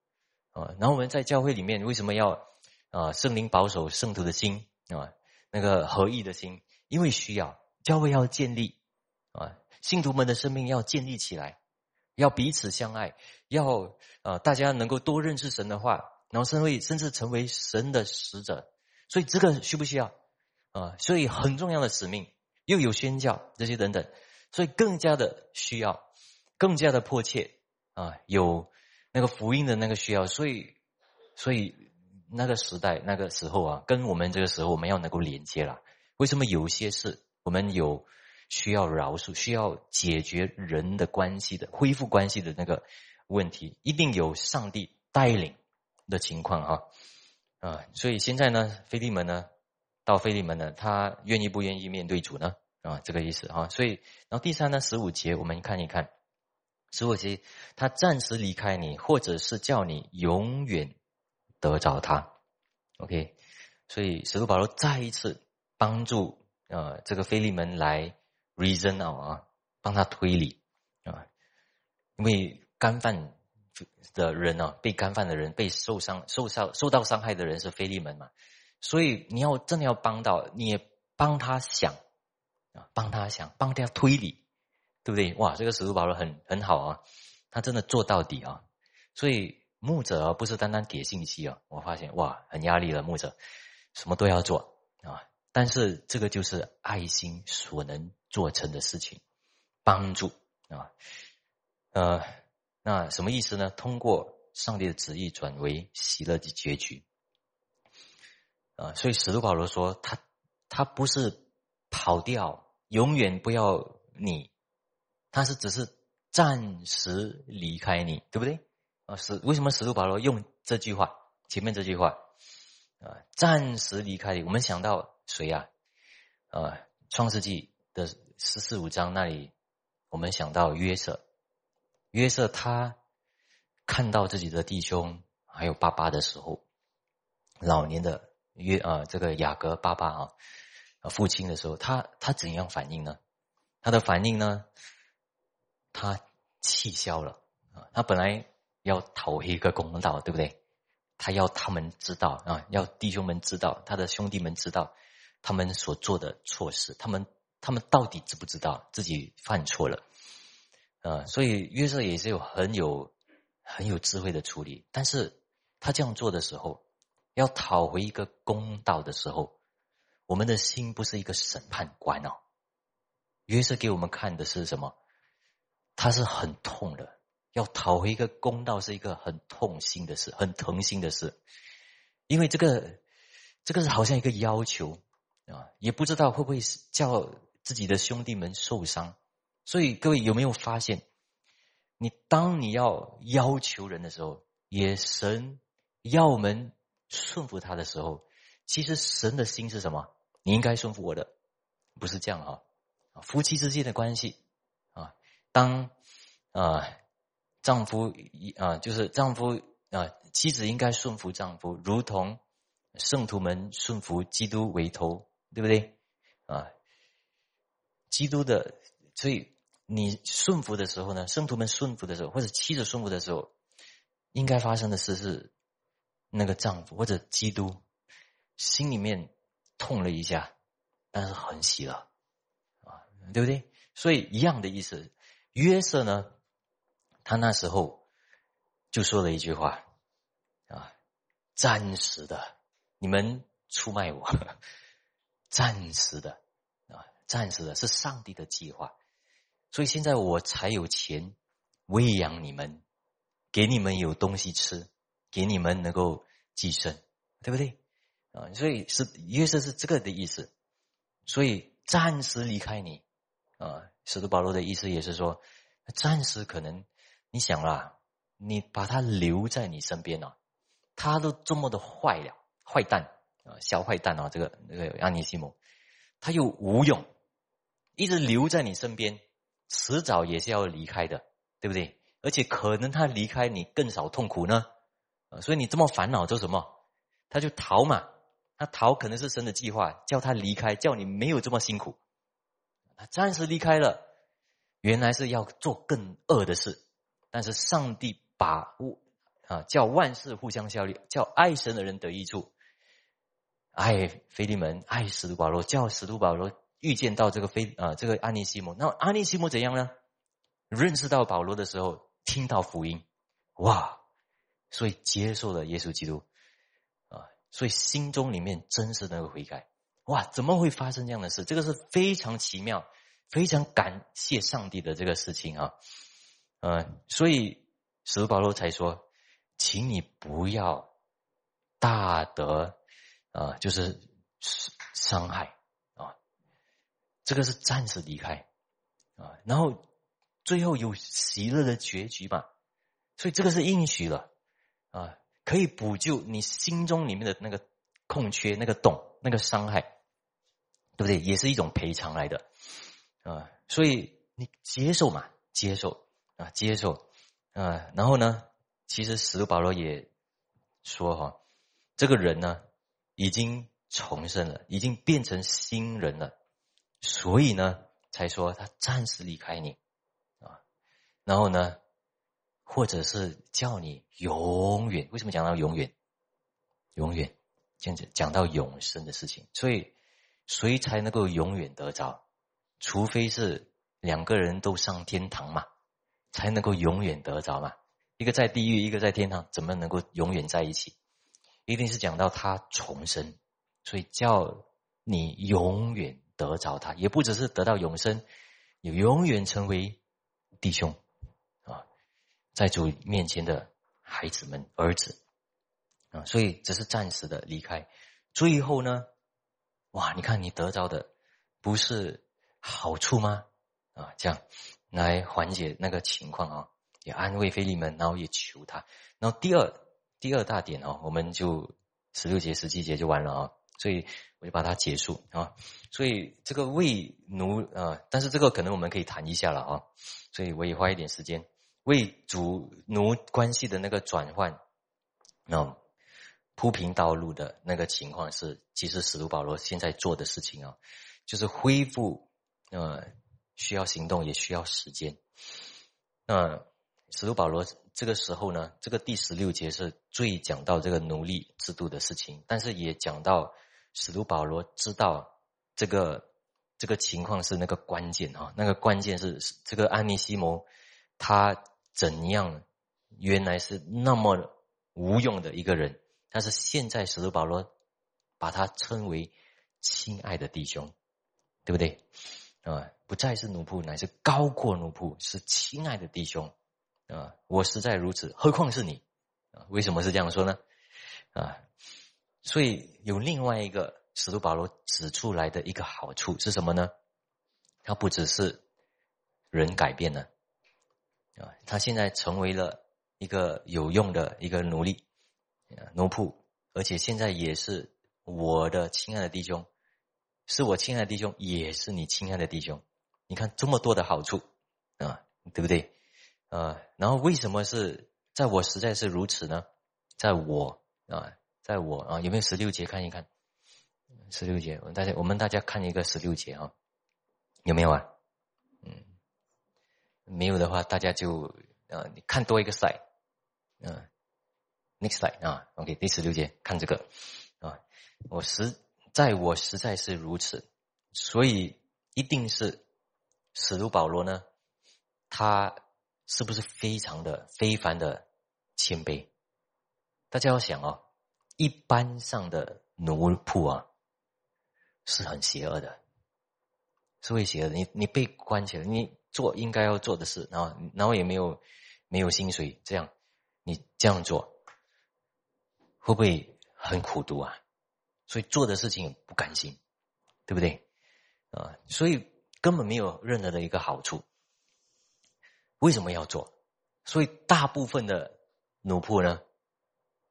啊。然后我们在教会里面为什么要啊圣灵保守圣徒的心啊，那个合一的心？因为需要教会要建立啊，信徒们的生命要建立起来。要彼此相爱，要呃大家能够多认识神的话，然后甚至甚至成为神的使者。所以这个需不需要啊？所以很重要的使命，又有宣教这些等等，所以更加的需要，更加的迫切啊！有那个福音的那个需要，所以所以那个时代那个时候啊，跟我们这个时候我们要能够连接了。为什么有些事我们有？需要饶恕，需要解决人的关系的恢复关系的那个问题，一定有上帝带领的情况哈啊！所以现在呢，菲利门呢，到菲利门呢，他愿意不愿意面对主呢？啊，这个意思哈。所以，然后第三呢，十五节我们看一看，十五节他暂时离开你，或者是叫你永远得着他。OK，所以使徒保罗再一次帮助呃这个菲利门来。Reason 啊，帮他推理啊，因为干犯的人呢，被干犯的人，被受伤、受伤、受到伤害的人是菲利门嘛，所以你要真的要帮到，你也帮他想啊，帮他想，帮他推理，对不对？哇，这个使徒保罗很很好啊，他真的做到底啊，所以牧者啊，不是单单给信息啊，我发现哇，很压力了，牧者什么都要做啊，但是这个就是爱心所能。做成的事情，帮助啊，呃，那什么意思呢？通过上帝的旨意转为喜乐的结局啊，所以使徒保罗说，他他不是跑掉，永远不要你，他是只是暂时离开你，对不对？啊，是为什么使徒保罗用这句话？前面这句话啊，暂时离开你，我们想到谁呀？啊，创世纪的。十四五章那里，我们想到约瑟，约瑟他看到自己的弟兄还有爸爸的时候，老年的约啊这个雅各爸爸啊，父亲的时候，他他怎样反应呢？他的反应呢？他气消了啊！他本来要讨一个公道，对不对？他要他们知道啊，要弟兄们知道，他的兄弟们知道他们所做的错事，他们。他们到底知不知道自己犯错了？呃，所以约瑟也是有很有很有智慧的处理。但是他这样做的时候，要讨回一个公道的时候，我们的心不是一个审判官哦。约瑟给我们看的是什么？他是很痛的，要讨回一个公道是一个很痛心的事，很疼心的事，因为这个这个是好像一个要求啊，也不知道会不会叫。自己的兄弟们受伤，所以各位有没有发现，你当你要要求人的时候，也神要我们顺服他的时候，其实神的心是什么？你应该顺服我的，不是这样哈。夫妻之间的关系啊，当啊丈夫一啊就是丈夫啊妻子应该顺服丈夫，如同圣徒们顺服基督为头，对不对啊？基督的，所以你顺服的时候呢，圣徒们顺服的时候，或者妻子顺服的时候，应该发生的事是，那个丈夫或者基督心里面痛了一下，但是很喜乐啊，对不对？所以一样的意思，约瑟呢，他那时候就说了一句话啊，暂时的，你们出卖我，暂时的。啊暂时的是上帝的计划，所以现在我才有钱喂养你们，给你们有东西吃，给你们能够寄生，对不对？啊，所以是约瑟是这个的意思，所以暂时离开你啊。使徒保罗的意思也是说，暂时可能你想啦，你把他留在你身边了，他都这么的坏了，坏蛋啊，小坏蛋啊，这个那个安尼西姆，他又无用。一直留在你身边，迟早也是要离开的，对不对？而且可能他离开你更少痛苦呢，所以你这么烦恼做什么？他就逃嘛，他逃可能是神的计划，叫他离开，叫你没有这么辛苦。他暂时离开了，原来是要做更恶的事，但是上帝把物啊叫万事互相效力，叫爱神的人得益处，爱菲利门，爱使徒保罗，叫使徒保罗。遇见到这个非啊，这个安尼西姆，那安尼西姆怎样呢？认识到保罗的时候，听到福音，哇！所以接受了耶稣基督啊，所以心中里面真实的悔改，哇！怎么会发生这样的事？这个是非常奇妙，非常感谢上帝的这个事情啊，嗯，所以使徒保罗才说，请你不要大得啊，就是伤害啊。这个是暂时离开啊，然后最后有喜乐的结局嘛，所以这个是应许了啊，可以补救你心中里面的那个空缺、那个洞、那个伤害，对不对？也是一种赔偿来的啊，所以你接受嘛，接受啊，接受啊，然后呢，其实使徒保罗也说哈，这个人呢已经重生了，已经变成新人了。所以呢，才说他暂时离开你，啊，然后呢，或者是叫你永远。为什么讲到永远？永远，这样子讲到永生的事情。所以，谁才能够永远得着？除非是两个人都上天堂嘛，才能够永远得着嘛。一个在地狱，一个在天堂，怎么能够永远在一起？一定是讲到他重生，所以叫你永远。得着他，也不只是得到永生，也永远成为弟兄啊，在主面前的孩子们、儿子啊，所以只是暂时的离开。最后呢，哇，你看你得着的不是好处吗？啊，这样来缓解那个情况啊，也安慰菲利门，然后也求他。然后第二第二大点哦，我们就十六节、十七节就完了啊。所以我就把它结束啊，所以这个为奴啊，但是这个可能我们可以谈一下了啊，所以我也花一点时间为主奴关系的那个转换，那铺平道路的那个情况是，其实使徒保罗现在做的事情啊，就是恢复呃需要行动也需要时间，那使徒保罗这个时候呢，这个第十六节是最讲到这个奴隶制度的事情，但是也讲到。使徒保罗知道这个这个情况是那个关键啊，那个关键是这个安尼西摩他怎样原来是那么无用的一个人，但是现在使徒保罗把他称为亲爱的弟兄，对不对啊？不再是奴仆，乃是高过奴仆，是亲爱的弟兄啊！我实在如此，何况是你啊？为什么是这样说呢？啊？所以有另外一个使徒保罗指出来的一个好处是什么呢？他不只是人改变了啊，他现在成为了一个有用的一个奴隶，奴仆，而且现在也是我的亲爱的弟兄，是我亲爱的弟兄，也是你亲爱的弟兄。你看这么多的好处啊，对不对？啊，然后为什么是在我实在是如此呢？在我啊，在我啊，有没有十六节看一看？十六节，大家我们大家看一个十六节啊，有没有啊？嗯，没有的话，大家就啊，你看多一个 side，嗯，next side 啊，OK，第十六节看这个啊，我实在我实在是如此，所以一定是使徒保罗呢，他。是不是非常的非凡的谦卑？大家要想哦，一般上的奴仆啊，是很邪恶的，是会邪恶的。你你被关起来，你做应该要做的事，然后然后也没有没有薪水，这样你这样做，会不会很苦读啊？所以做的事情不甘心，对不对？啊，所以根本没有任何的一个好处。为什么要做？所以大部分的奴仆呢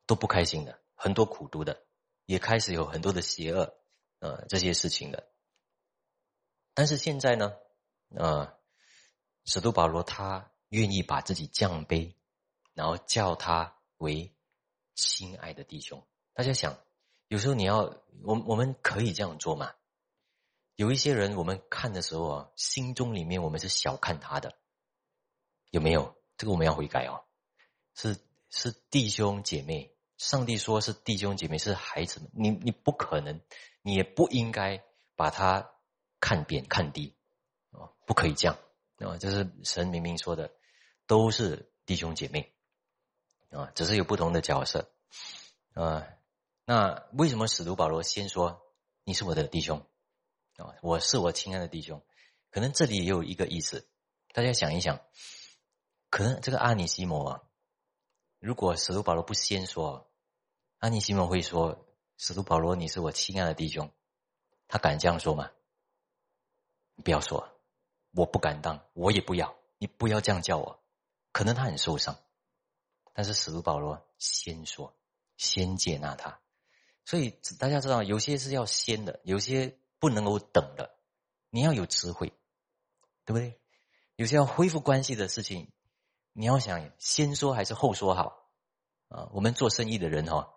都不开心的，很多苦读的，也开始有很多的邪恶，呃，这些事情的。但是现在呢，呃，使徒保罗他愿意把自己降卑，然后叫他为亲爱的弟兄。大家想，有时候你要，我我们可以这样做吗？有一些人，我们看的时候啊，心中里面我们是小看他的。有没有这个我们要悔改哦？是是弟兄姐妹，上帝说是弟兄姐妹是孩子们，你你不可能，你也不应该把他看扁看低啊，不可以这样啊！这是神明明说的，都是弟兄姐妹啊，只是有不同的角色啊。那为什么使徒保罗先说你是我的弟兄啊？我是我亲爱的弟兄，可能这里也有一个意思，大家想一想。可能这个阿尼西摩啊，如果使徒保罗不先说，阿尼西摩会说：“使徒保罗，你是我亲爱的弟兄。”他敢这样说吗？不要说，我不敢当，我也不要，你不要这样叫我。可能他很受伤，但是使徒保罗先说，先接纳他。所以大家知道，有些是要先的，有些不能够等的。你要有智慧，对不对？有些要恢复关系的事情。你要想先说还是后说好啊？我们做生意的人哈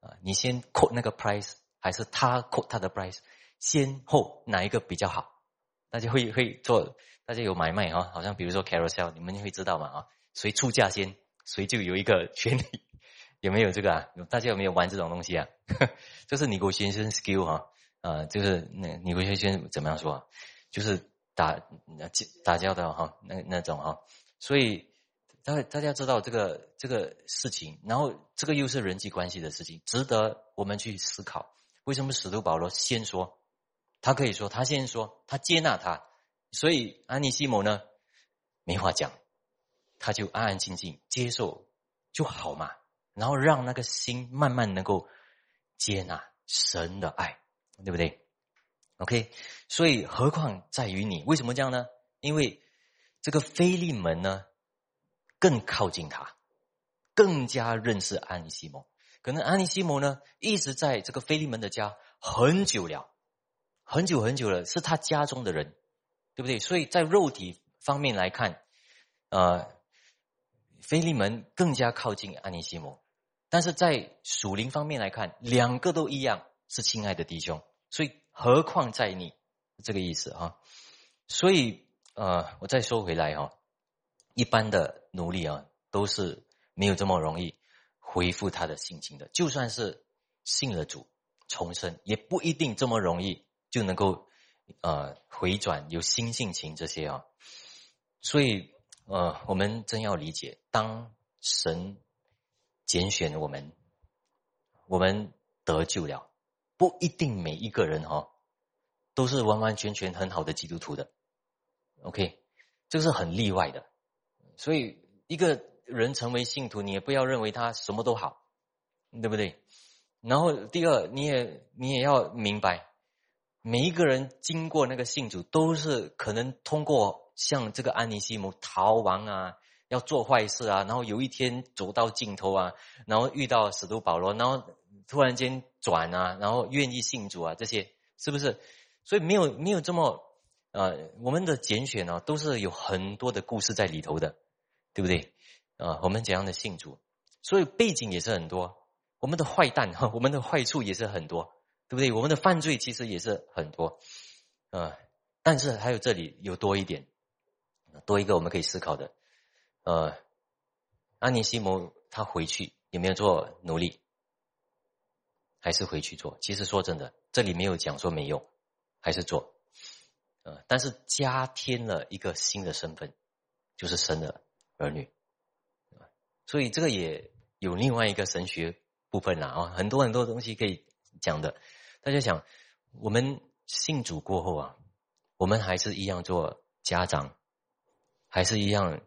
啊，你先扣那个 price 还是他扣他的 price？先后哪一个比较好？大家会会做，大家有买卖哈？好像比如说 carousel，你们会知道嘛啊？谁出价先，谁就有一个权利，有没有这个啊？大家有没有玩这种东西啊？就是你给我先生 skill 哈啊，就是那你给我先怎么样说？就是打打交道哈，那那种哈，所以。大大家知道这个这个事情，然后这个又是人际关系的事情，值得我们去思考。为什么使徒保罗先说？他可以说他先说，他接纳他，所以安尼西姆呢没话讲，他就安安静静接受就好嘛。然后让那个心慢慢能够接纳神的爱，对不对？OK，所以何况在于你，为什么这样呢？因为这个菲利门呢。更靠近他，更加认识安尼西摩。可能安尼西摩呢，一直在这个菲利门的家很久了，很久很久了，是他家中的人，对不对？所以在肉体方面来看，呃，菲利门更加靠近安尼西摩，但是在属灵方面来看，两个都一样是亲爱的弟兄。所以何况在你这个意思哈？所以呃，我再说回来哈。一般的努力啊，都是没有这么容易恢复他的性情的。就算是信了主重生，也不一定这么容易就能够呃回转有新性情这些啊。所以呃，我们真要理解，当神拣选我们，我们得救了，不一定每一个人哈都是完完全全很好的基督徒的。OK，这个是很例外的。所以，一个人成为信徒，你也不要认为他什么都好，对不对？然后，第二，你也你也要明白，每一个人经过那个信主，都是可能通过像这个安尼西姆逃亡啊，要做坏事啊，然后有一天走到尽头啊，然后遇到使徒保罗，然后突然间转啊，然后愿意信主啊，这些是不是？所以没有没有这么呃，我们的拣选呢，都是有很多的故事在里头的，对不对？啊，我们怎样的信主，所以背景也是很多，我们的坏蛋哈，我们的坏处也是很多，对不对？我们的犯罪其实也是很多，啊，但是还有这里有多一点，多一个我们可以思考的，呃，安尼西摩他回去有没有做奴隶？还是回去做？其实说真的，这里没有讲说没用，还是做，呃，但是加添了一个新的身份，就是生了儿女。所以这个也有另外一个神学部分啦啊，很多很多东西可以讲的。大家想，我们信主过后啊，我们还是一样做家长，还是一样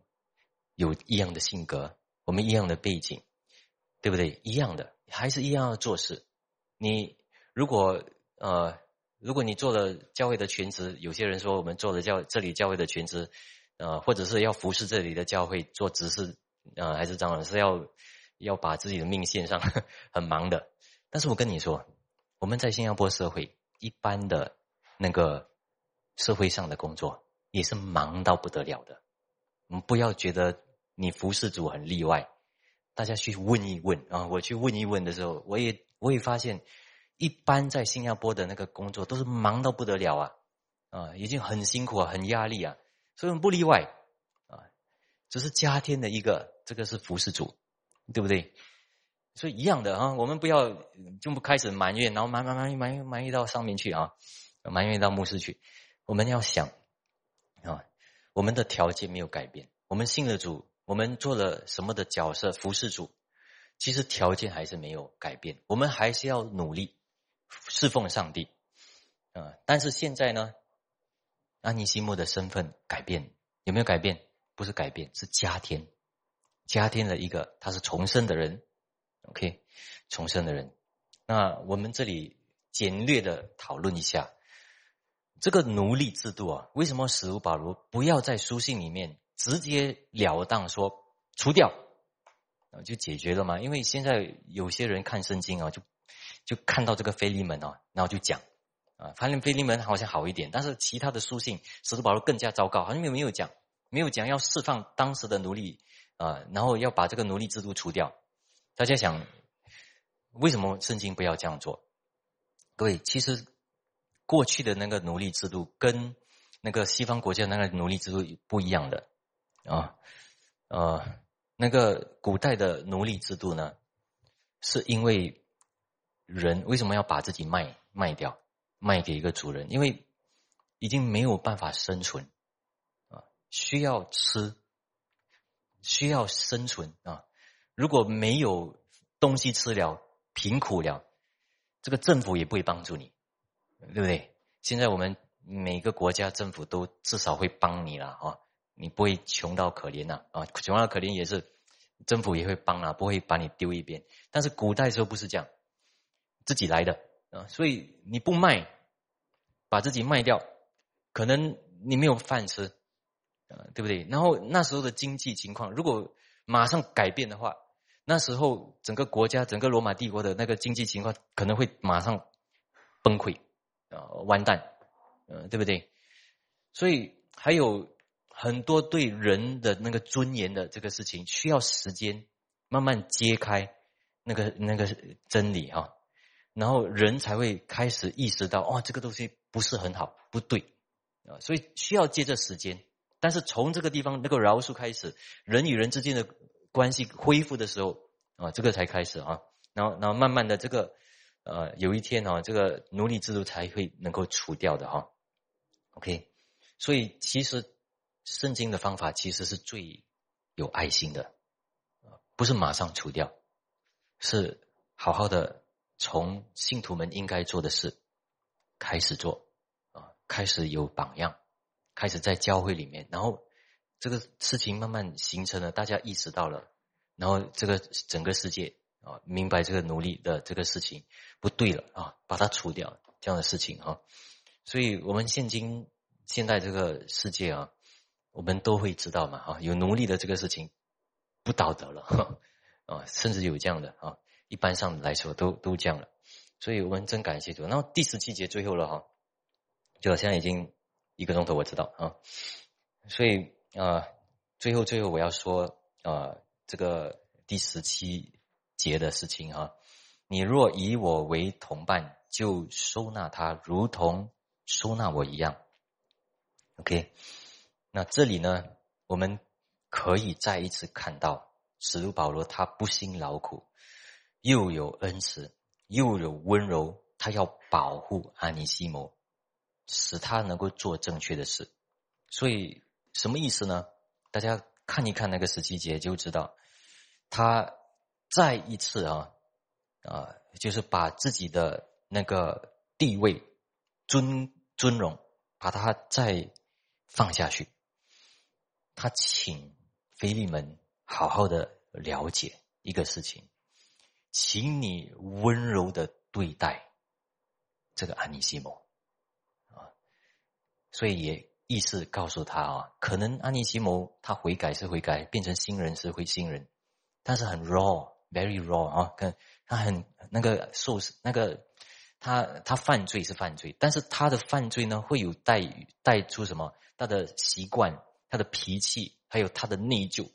有一样的性格，我们一样的背景，对不对？一样的，还是一样要做事。你如果呃，如果你做了教会的全职，有些人说我们做了教这里教会的全职，呃，或者是要服侍这里的教会做执事。啊，还是张老师要要把自己的命献上，很忙的。但是我跟你说，我们在新加坡社会一般的那个社会上的工作也是忙到不得了的。我们不要觉得你服侍主很例外，大家去问一问啊。我去问一问的时候，我也我也发现，一般在新加坡的那个工作都是忙到不得了啊，啊，已经很辛苦啊，很压力啊，所以我们不例外啊，只是加添的一个。这个是服侍主，对不对？所以一样的啊，我们不要就不开始埋怨，然后埋埋埋埋埋怨到上面去啊，埋怨到牧师去。我们要想啊，我们的条件没有改变，我们信了主，我们做了什么的角色服侍主，其实条件还是没有改变，我们还是要努力侍奉上帝啊。但是现在呢，安尼西莫的身份改变有没有改变？不是改变，是加添。加添了一个他是重生的人，OK，重生的人。那我们这里简略的讨论一下这个奴隶制度啊，为什么使徒保罗不要在书信里面直截了当说除掉，就解决了吗？因为现在有些人看圣经啊，就就看到这个腓利门啊，然后就讲啊，发现腓利门好像好一点，但是其他的书信使徒保罗更加糟糕，好像没有没有讲，没有讲要释放当时的奴隶。啊，然后要把这个奴隶制度除掉。大家想，为什么圣经不要这样做？各位，其实过去的那个奴隶制度跟那个西方国家那个奴隶制度不一样的啊。呃，那个古代的奴隶制度呢，是因为人为什么要把自己卖卖掉，卖给一个主人？因为已经没有办法生存啊，需要吃。需要生存啊！如果没有东西吃了，贫苦了，这个政府也不会帮助你，对不对？现在我们每个国家政府都至少会帮你了啊，你不会穷到可怜呐啊！穷到可怜也是政府也会帮啊，不会把你丢一边。但是古代时候不是这样，自己来的啊，所以你不卖，把自己卖掉，可能你没有饭吃。呃，对不对？然后那时候的经济情况，如果马上改变的话，那时候整个国家、整个罗马帝国的那个经济情况可能会马上崩溃，啊，完蛋，呃，对不对？所以还有很多对人的那个尊严的这个事情，需要时间慢慢揭开那个那个真理哈，然后人才会开始意识到，哦，这个东西不是很好，不对啊，所以需要借着时间。但是从这个地方那个饶恕开始，人与人之间的关系恢复的时候啊，这个才开始啊，然后然后慢慢的这个呃有一天啊，这个奴隶制度才会能够除掉的哈。OK，所以其实圣经的方法其实是最有爱心的不是马上除掉，是好好的从信徒们应该做的事开始做啊，开始有榜样。开始在教会里面，然后这个事情慢慢形成了，大家意识到了，然后这个整个世界啊，明白这个奴隶的这个事情不对了啊，把它除掉这样的事情啊，所以我们现今现在这个世界啊，我们都会知道嘛，哈，有奴隶的这个事情不道德了，啊，甚至有这样的啊，一般上来说都都这样了，所以我们真感谢主。然后第十七节最后了哈，就好像已经一个钟头，我知道啊，所以啊，最后最后我要说啊，这个第十七节的事情哈，你若以我为同伴，就收纳他，如同收纳我一样，OK。那这里呢，我们可以再一次看到使徒保罗，他不辛劳苦，又有恩慈，又有温柔，他要保护安尼西摩，使他能够做正确的事。所以什么意思呢？大家看一看那个十七节就知道，他再一次啊啊，就是把自己的那个地位、尊尊荣，把它再放下去。他请菲利门好好的了解一个事情，请你温柔的对待这个安尼西蒙啊，所以也意思告诉他啊，可能安尼西蒙他悔改是悔改，变成新人是会新人，但是很 raw，very raw 啊，跟他很那个受那个他他犯罪是犯罪，但是他的犯罪呢会有带带出什么他的习惯。他的脾气，还有他的内疚，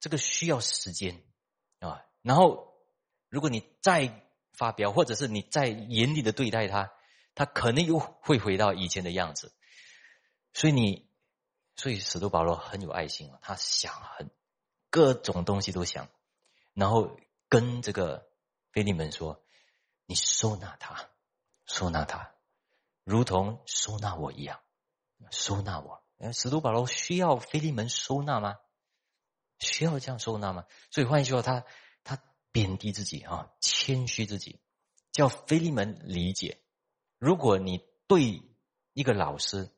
这个需要时间啊。然后，如果你再发飙，或者是你再严厉的对待他，他可能又会回到以前的样子。所以你，所以使徒保罗很有爱心啊，他想很各种东西都想，然后跟这个菲利门说：“你收纳他，收纳他，如同收纳我一样，收纳我。”使徒保罗需要菲利门收纳吗？需要这样收纳吗？所以换句话，他贬低自己啊，谦虚自己，叫菲利门理解。如果你对一个老师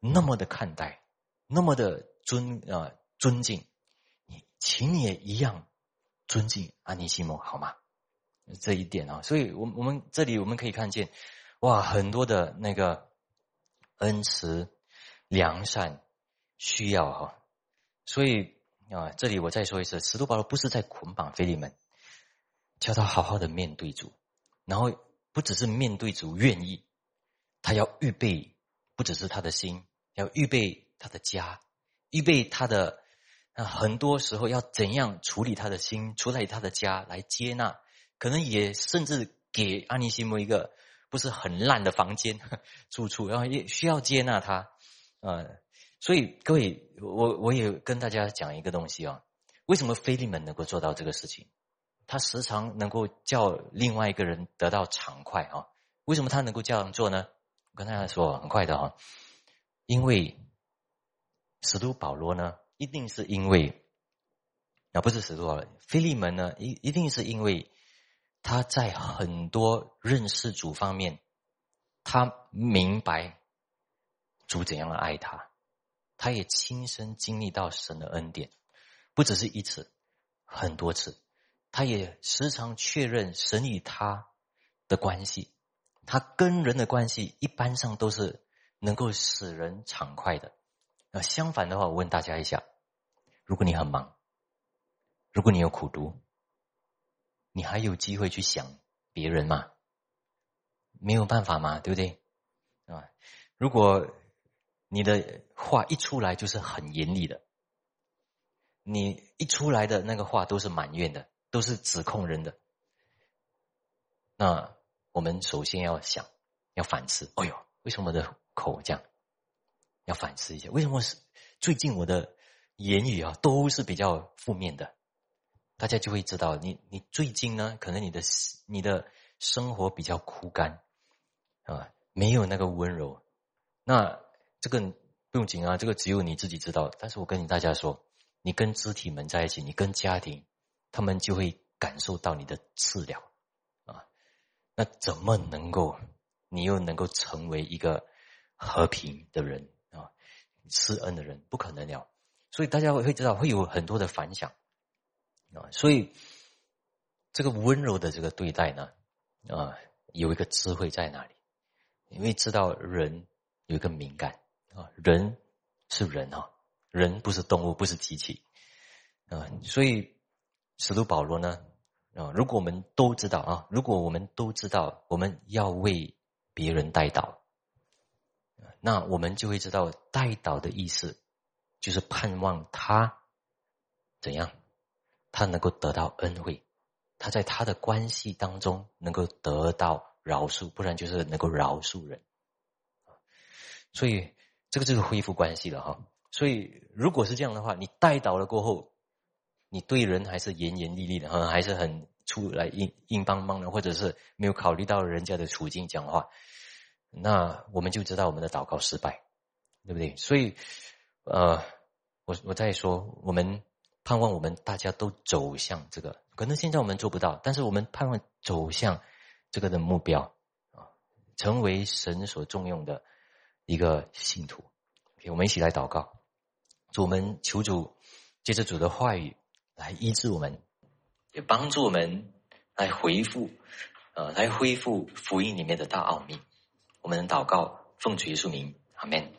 那么的看待，那么的尊啊尊敬，你请你也一样尊敬安尼西莫好吗？这一点啊，所以我我们这里我们可以看见，哇，很多的那个恩慈。良善需要哈，所以啊，这里我再说一次，使徒保罗不是在捆绑菲利门，叫他好好的面对主，然后不只是面对主愿意，他要预备，不只是他的心，要预备他的家，预备他的啊，很多时候要怎样处理他的心，处理他的家来接纳，可能也甚至给安尼西姆一个不是很烂的房间 住处，然后也需要接纳他。啊，所以各位，我我也跟大家讲一个东西啊，为什么菲利门能够做到这个事情？他时常能够叫另外一个人得到畅快啊？为什么他能够这样做呢？我跟大家说，很快的哈，因为使徒保罗呢，一定是因为啊，不是使徒保罗，菲利门呢，一一定是因为他在很多认识主方面，他明白。主怎样爱他，他也亲身经历到神的恩典，不只是一次，很多次，他也时常确认神与他的关系，他跟人的关系一般上都是能够使人畅快的。那相反的话，我问大家一下：如果你很忙，如果你有苦读，你还有机会去想别人吗？没有办法嘛，对不对？啊，如果。你的话一出来就是很严厉的，你一出来的那个话都是埋怨的，都是指控人的。那我们首先要想，要反思。哎呦，为什么我的口这样？要反思一下，为什么是最近我的言语啊都是比较负面的？大家就会知道，你你最近呢，可能你的你的生活比较枯干啊，没有那个温柔。那这个不用紧啊，这个只有你自己知道。但是我跟你大家说，你跟肢体们在一起，你跟家庭，他们就会感受到你的治疗啊。那怎么能够，你又能够成为一个和平的人啊，施恩的人？不可能了。所以大家会知道，会有很多的反响啊。所以这个温柔的这个对待呢，啊，有一个智慧在那里，因为知道人有一个敏感。啊，人是人啊，人不是动物，不是机器啊。所以使徒保罗呢啊，如果我们都知道啊，如果我们都知道我们要为别人带祷，那我们就会知道带祷的意思，就是盼望他怎样，他能够得到恩惠，他在他的关系当中能够得到饶恕，不然就是能够饶恕人。所以这个就是恢复关系了哈。所以如果是这样的话，你带倒了过后，你对人还是严严厉厉的哈，还是很出来硬硬邦邦的，或者是没有考虑到人家的处境讲话，那我们就知道我们的祷告失败，对不对？所以，呃，我我再说，我们盼望我们大家都走向这个，可能现在我们做不到，但是我们盼望走向这个的目标啊，成为神所重用的。一个信徒，给我们一起来祷告，主我们求主借着主的话语来医治我们，也帮助我们来回复，呃，来恢复福音里面的大奥秘。我们祷告，奉主耶稣名，阿门。